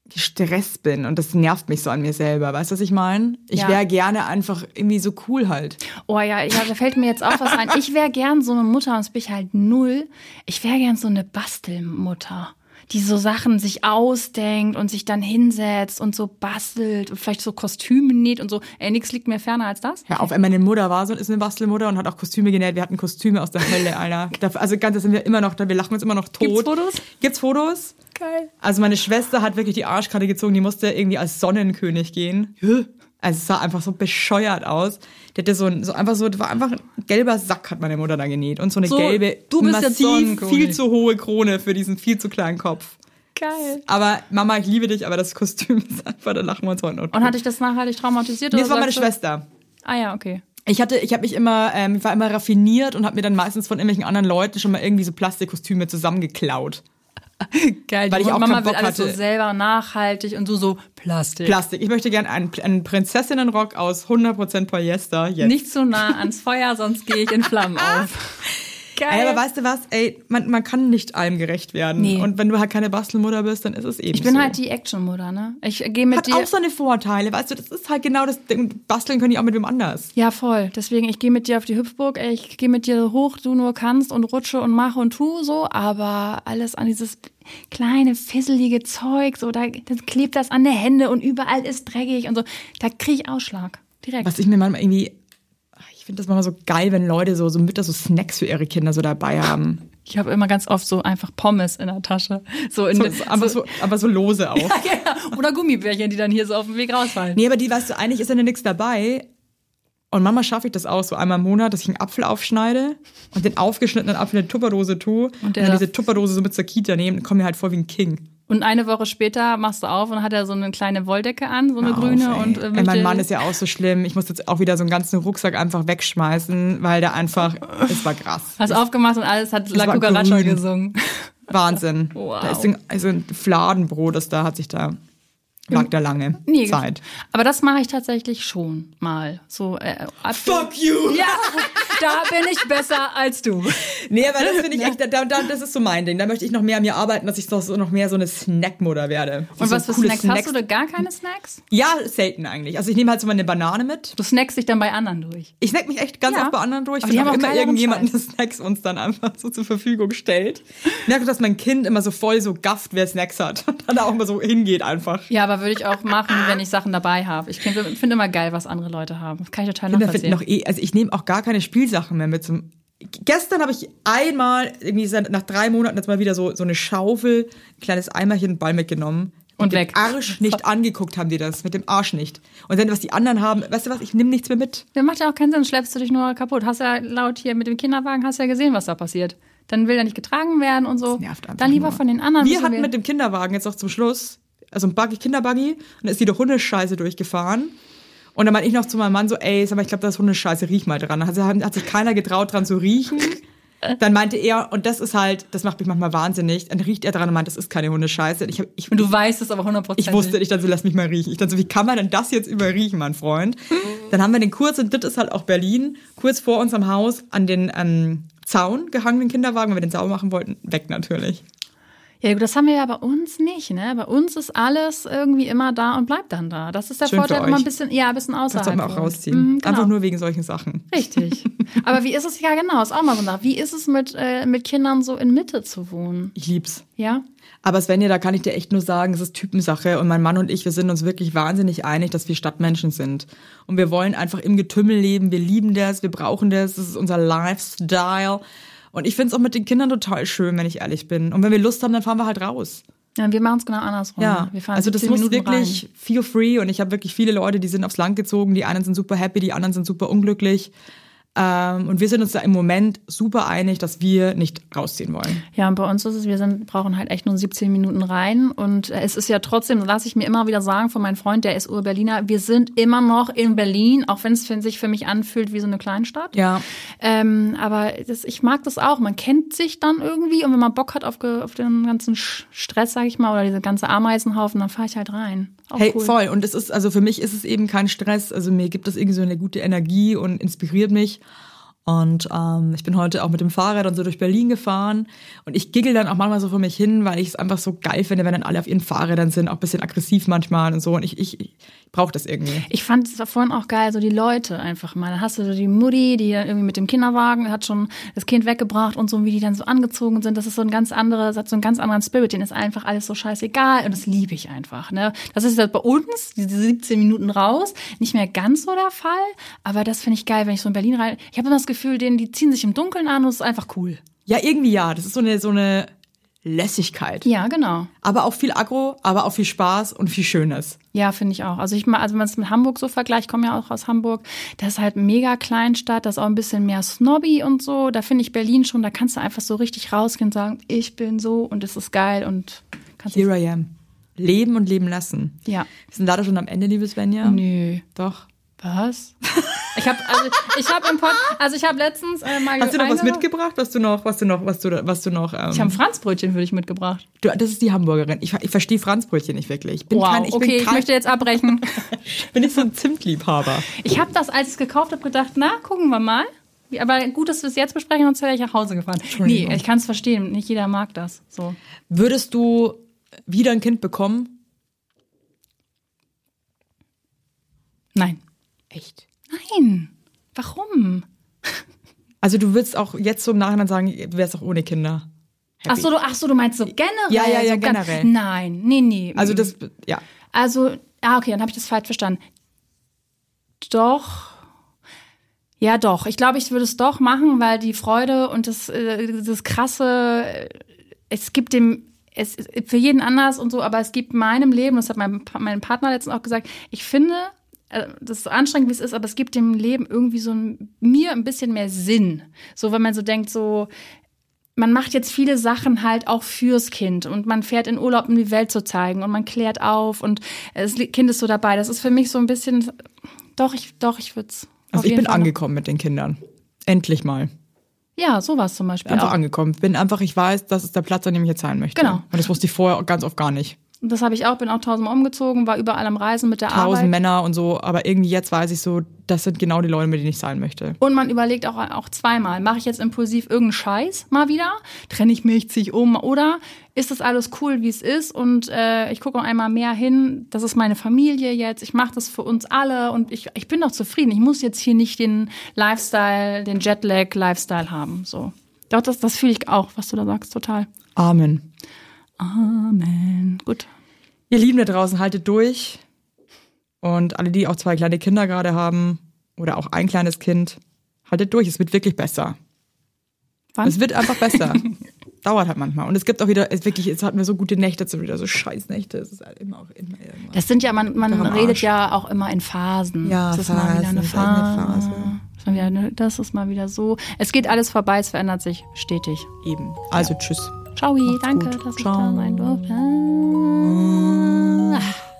gestresst bin und das nervt mich so an mir selber. Weißt du, was ich meine? Ich Ja. wäre gerne einfach irgendwie so cool halt. Oh ja, ja, da fällt mir jetzt auch was ein. Ich wäre gern so eine Mutter und das bin ich halt null. Ich wäre gern so eine Bastelmutter, die so Sachen sich ausdenkt und sich dann hinsetzt und so bastelt und vielleicht so Kostüme näht und so. Ey, nix liegt mir ferner als das. Ja, auf meine Mutter war so, ist eine Bastelmutter und hat auch Kostüme genäht. Wir hatten Kostüme aus der Hölle, Alter. Also ganz, da sind wir immer noch, da wir lachen uns immer noch tot. Gibt's Fotos? Gibt's Fotos? Geil. Also meine Schwester hat wirklich die Arschkarte gezogen, die musste irgendwie als Sonnenkönig gehen. Also es sah einfach so bescheuert aus. Die hatte so, ein, so einfach so, das war einfach ein gelber Sack hat meine Mutter da genäht und so eine So, gelbe, du bist massiv Sonnenkönig. viel zu hohe Krone für diesen viel zu kleinen Kopf. Geil. Aber Mama, ich liebe dich, aber das Kostüm ist einfach, da lachen wir uns heute noch. Und hat dich das nachhaltig traumatisiert? nee, oder das war meine du- Schwester. Ah ja, okay. Ich hatte, ich habe mich immer, ähm, ich war immer raffiniert und habe mir dann meistens von irgendwelchen anderen Leuten schon mal irgendwie so Plastikkostüme zusammengeklaut. Geil, Weil die ich auch Mama keinen will alles so selber nachhaltig und du so Plastik. Plastik. Ich möchte gerne einen, einen Prinzessinnenrock aus 100% Polyester. Jetzt. Nicht so nah ans Feuer, sonst gehe ich in Flammen auf. Geil. Ey, aber weißt du was? Ey, man, man kann nicht allem gerecht werden. Nee. Und wenn du halt keine Bastelmutter bist, dann ist es eben ich bin so. halt die Actionmutter, ne? Ich gehe mit Hat dir. auch seine Vorteile, weißt du, das ist halt genau das Ding. Basteln können die auch mit wem anders. Ja, voll. Deswegen, ich gehe mit dir auf die Hüpfburg, ey, ich gehe mit dir hoch, du nur kannst und rutsche und mache und tu so, aber alles an dieses kleine, fisselige Zeug, so, da dann klebt das an der Hände und überall ist dreckig und so. Da kriege ich Ausschlag. Direkt. Was ich mir manchmal irgendwie, ich finde das manchmal so geil, wenn Leute so, so Mütter so Snacks für ihre Kinder so dabei haben. Ich habe immer ganz oft so einfach Pommes in der Tasche. So in So, so, aber, so, aber so lose auch. Ja, oder Gummibärchen, die dann hier so auf dem Weg rausfallen. Nee, aber die, weißt du, eigentlich ist ja nichts dabei. Und Mama schaffe ich das auch so einmal im Monat, dass ich einen Apfel aufschneide und den aufgeschnittenen Apfel in eine Tupperdose tue und, Und dann diese Tupperdose so mit zur Kita nehmen und komme mir halt vor wie ein King. Und eine Woche später machst du auf und hat er so eine kleine Wolldecke an, so eine auf, grüne. ey. und äh, ey, mein Mann ist ja auch so schlimm. Ich muss jetzt auch wieder so einen ganzen Rucksack einfach wegschmeißen, weil der einfach, es war krass. Hast aufgemacht und alles hat La Cucaracha gesungen. Wahnsinn. Wow. Da ist ein, also ein Fladenbrot, das da hat sich da, lag da lange Nee, Zeit. Aber das mache ich tatsächlich schon mal. So, äh, Apfel- you! Ja, da bin ich besser als du. Nee, aber das finde ich echt, da, da, das ist so mein Ding. Da möchte ich noch mehr an mir arbeiten, dass ich so, so noch mehr so eine Snackmutter werde. Und so was für coole Snacks, hast du da gar keine Snacks? Ja, selten eigentlich. Also ich nehme halt so mal eine Banane mit. Du snackst dich dann bei anderen durch. Ich snack mich echt ganz Ja. oft bei anderen durch. Ich immer irgendjemanden, der. Snacks uns dann einfach so zur Verfügung stellt. Ich merke, dass mein Kind immer so voll so gafft, wer Snacks hat. Und dann auch immer so hingeht einfach. Ja, aber würde ich auch machen, wenn ich Sachen dabei habe. Ich finde finde immer geil, was andere Leute haben. Das kann ich total Kinder nachvollziehen. noch eh, also ich nehme auch gar keine Spielsachen mehr mit zum. Gestern habe ich einmal, irgendwie nach drei Monaten jetzt mal wieder so, so eine Schaufel, ein kleines Eimerchen, einen Ball mitgenommen. Und mit weg. Dem Arsch nicht angeguckt haben die das, mit dem Arsch nicht. Und dann, was die anderen haben, weißt du was, ich nehme nichts mehr mit. Das macht ja auch keinen Sinn, schleppst du dich nur kaputt. Hast ja laut hier mit dem Kinderwagen, hast ja gesehen, was da passiert. Dann will er nicht getragen werden und so. Das nervt einfach Dann lieber nur. von den anderen. Wir hatten mit dem Kinderwagen jetzt auch zum Schluss, also ein Buggy, Kinderbuggy, und da ist die durch Hundescheiße durchgefahren. Und dann meinte ich noch zu meinem Mann so, ey, sag mal, ich glaube, das ist Hundescheiße, riech mal dran. Also hat, hat sich keiner getraut, dran zu riechen. Dann meinte er, und das ist halt, das macht mich manchmal wahnsinnig, dann riecht er dran und meint, das ist keine Hundescheiße. Und ich, hab, ich, Und du weißt es aber hundertprozentig. ich wusste nicht, dann so, lass mich mal riechen. Ich dann so, wie kann man denn das jetzt überriechen, mein Freund? Dann haben wir den kurz, und das ist halt auch Berlin, kurz vor unserem Haus an den ähm, Zaun gehangen, den Kinderwagen, weil wir den sauber machen wollten, weg natürlich. Ja, gut, das haben wir ja bei uns nicht, ne? Bei uns ist alles irgendwie immer da und bleibt dann da. Das ist der Schön Vorteil, man ein bisschen, ja, ein bisschen Das außerhalb. sollten wir auch wohnt. rausziehen. Mhm, genau. Einfach nur wegen solchen Sachen. Richtig. Aber wie ist es, ja genau, ist auch mal so Sache. Wie ist es mit, äh, mit Kindern so in Mitte zu wohnen? Ich lieb's. Ja? Aber Svenja, da kann ich dir echt nur sagen, es ist Typensache und mein Mann und ich, wir sind uns wirklich wahnsinnig einig, dass wir Stadtmenschen sind. Und wir wollen einfach im Getümmel leben, wir lieben das, wir brauchen das, das ist unser Lifestyle. Und ich find's auch mit den Kindern total schön, wenn ich ehrlich bin. Und wenn wir Lust haben, dann fahren wir halt raus. Ja, wir machen es genau andersrum. Ja, wir fahren also das 17 muss Minuten wirklich rein. feel free und ich habe wirklich viele Leute, die sind aufs Land gezogen, die einen sind super happy, die anderen sind super unglücklich. Ähm, und wir sind uns da im Moment super einig, dass wir nicht rausziehen wollen. Ja, und bei uns ist es, wir sind, brauchen halt echt nur 17 Minuten rein. Und es ist ja trotzdem, das lasse ich mir immer wieder sagen von meinem Freund, der ist Ur-Berliner, wir sind immer noch in Berlin, auch wenn es sich für mich anfühlt wie so eine Kleinstadt. Ja. Ähm, aber das, ich mag das auch. Man kennt sich dann irgendwie und wenn man Bock hat auf, auf den ganzen Stress, sag ich mal, oder diese ganze Ameisenhaufen, dann fahre ich halt rein. Auch Hey, cool. voll. Und es ist, also für mich ist es eben kein Stress. Also mir gibt es irgendwie so eine gute Energie und inspiriert mich. Und ähm, ich bin heute auch mit dem Fahrrad dann so durch Berlin gefahren. Und ich giggle dann auch manchmal so vor mich hin, weil ich es einfach so geil finde, wenn dann alle auf ihren Fahrrädern sind, auch ein bisschen aggressiv manchmal und so. Und ich, ich, ich brauche das irgendwie. Ich fand es vorhin auch geil, so die Leute einfach mal. Da hast du so die Mutti, die dann irgendwie mit dem Kinderwagen hat schon das Kind weggebracht und so, wie die dann so angezogen sind. Das ist so ein ganz anderer, das hat so einen ganz anderen Spirit. Denen ist einfach alles so scheißegal und das liebe ich einfach. Ne? Das ist halt bei uns, diese 17 Minuten raus, nicht mehr ganz so der Fall. Aber das finde ich geil, wenn ich so in Berlin rein. Ich habe immer das Gefühl, denen, die ziehen sich im Dunkeln an und es ist einfach cool. Ja, irgendwie ja. Das ist so eine, so eine Lässigkeit. Ja, genau. Aber auch viel Agro, aber auch viel Spaß und viel Schönes. Ja, finde ich auch. Also ich mal, also wenn man es mit Hamburg so vergleicht, ich komme ja auch aus Hamburg, das ist halt mega Kleinstadt, das ist auch ein bisschen mehr Snobby und so. Da finde ich Berlin schon, da kannst du einfach so richtig rausgehen und sagen, ich bin so und es ist geil und kannst Here I am. Leben und leben lassen. Ja. Wir sind leider schon am Ende, liebe Svenja. Nö. Doch. Was? Ich habe also ich habe im Pod, also ich habe letztens äh, mal Hast du noch was mitgebracht, was du noch, was du noch, was du, was du noch? Ähm, Ich habe Franzbrötchen für dich mitgebracht. du, das ist die Hamburgerin. Ich, ich verstehe Franzbrötchen nicht wirklich. Ich bin Wow, kein, ich okay, bin ich kein, möchte jetzt abbrechen. bin nicht so ein Zimtliebhaber. Ich habe das, als ich es gekauft habe, gedacht, na, gucken wir mal. Aber gut, dass wir es jetzt besprechen, sonst wäre ich nach Hause gefahren. Nee, ich kann es verstehen. Nicht jeder mag das. So. Würdest du wieder ein Kind bekommen? Nein. Echt? Nein. Warum? Also du würdest auch jetzt so im Nachhinein sagen, du wärst auch ohne Kinder. Ach so, du, ach so, du meinst so generell? Ja, ja, ja, so ganz- generell. Nein, nee, nee. Also das, ja. Also, ah, okay, dann habe ich das falsch verstanden. Doch. Ja, doch. Ich glaube, ich würde es doch machen, weil die Freude und das, äh, das krasse, äh, es gibt dem, es ist für jeden anders und so, aber es gibt meinem Leben, das hat mein, mein Partner letztens auch gesagt, ich finde, das ist so anstrengend, wie es ist, aber es gibt dem Leben irgendwie so ein, mir ein bisschen mehr Sinn. So, wenn man so denkt, so, man macht jetzt viele Sachen halt auch fürs Kind und man fährt in Urlaub, um die Welt zu zeigen und man klärt auf und das Kind ist so dabei. Das ist für mich so ein bisschen, doch, ich, doch, ich würde es. Also ich bin angekommen mit den Kindern. Endlich mal. Ja, sowas zum Beispiel Einfach auch. angekommen. Bin einfach, ich weiß, das ist der Platz, an dem ich jetzt sein möchte. Genau. Und das wusste ich vorher ganz oft gar nicht. Das habe ich auch, bin auch tausendmal umgezogen, war überall am Reisen mit der Tausend Arbeit. Männer und so, aber irgendwie jetzt weiß ich so, das sind genau die Leute, mit denen ich sein möchte. Und man überlegt auch, auch zweimal, mache ich jetzt impulsiv irgendeinen Scheiß mal wieder? Trenne ich mich, ziehe ich um? Oder ist das alles cool, wie es ist? Und äh, ich gucke noch einmal mehr hin, das ist meine Familie jetzt, ich mache das für uns alle und ich, ich bin doch zufrieden. Ich muss jetzt hier nicht den Lifestyle, den Jetlag-Lifestyle haben. So. Doch, das, das fühle ich auch, was du da sagst, total. Amen. Amen. Gut. Ihr Lieben da draußen, haltet durch. Und alle, die auch zwei kleine Kinder gerade haben oder auch ein kleines Kind, haltet durch. Es wird wirklich besser. Wann? Es wird einfach besser. Dauert halt manchmal. Und es gibt auch wieder, es wirklich, jetzt hatten wir so gute Nächte, jetzt sind wieder so Scheißnächte. Es ist halt immer auch immer irgendwas. Das sind ja, man, man redet Arsch. ja auch immer in Phasen. Ja, das ist mal wieder eine das ist eine Phase. Das ist mal wieder eine- Das ist mal wieder so. Es geht alles vorbei, es verändert sich stetig. Eben. Also tschüss. Ciao, danke, gut. dass Ciao. ich da sein durfte. Ah.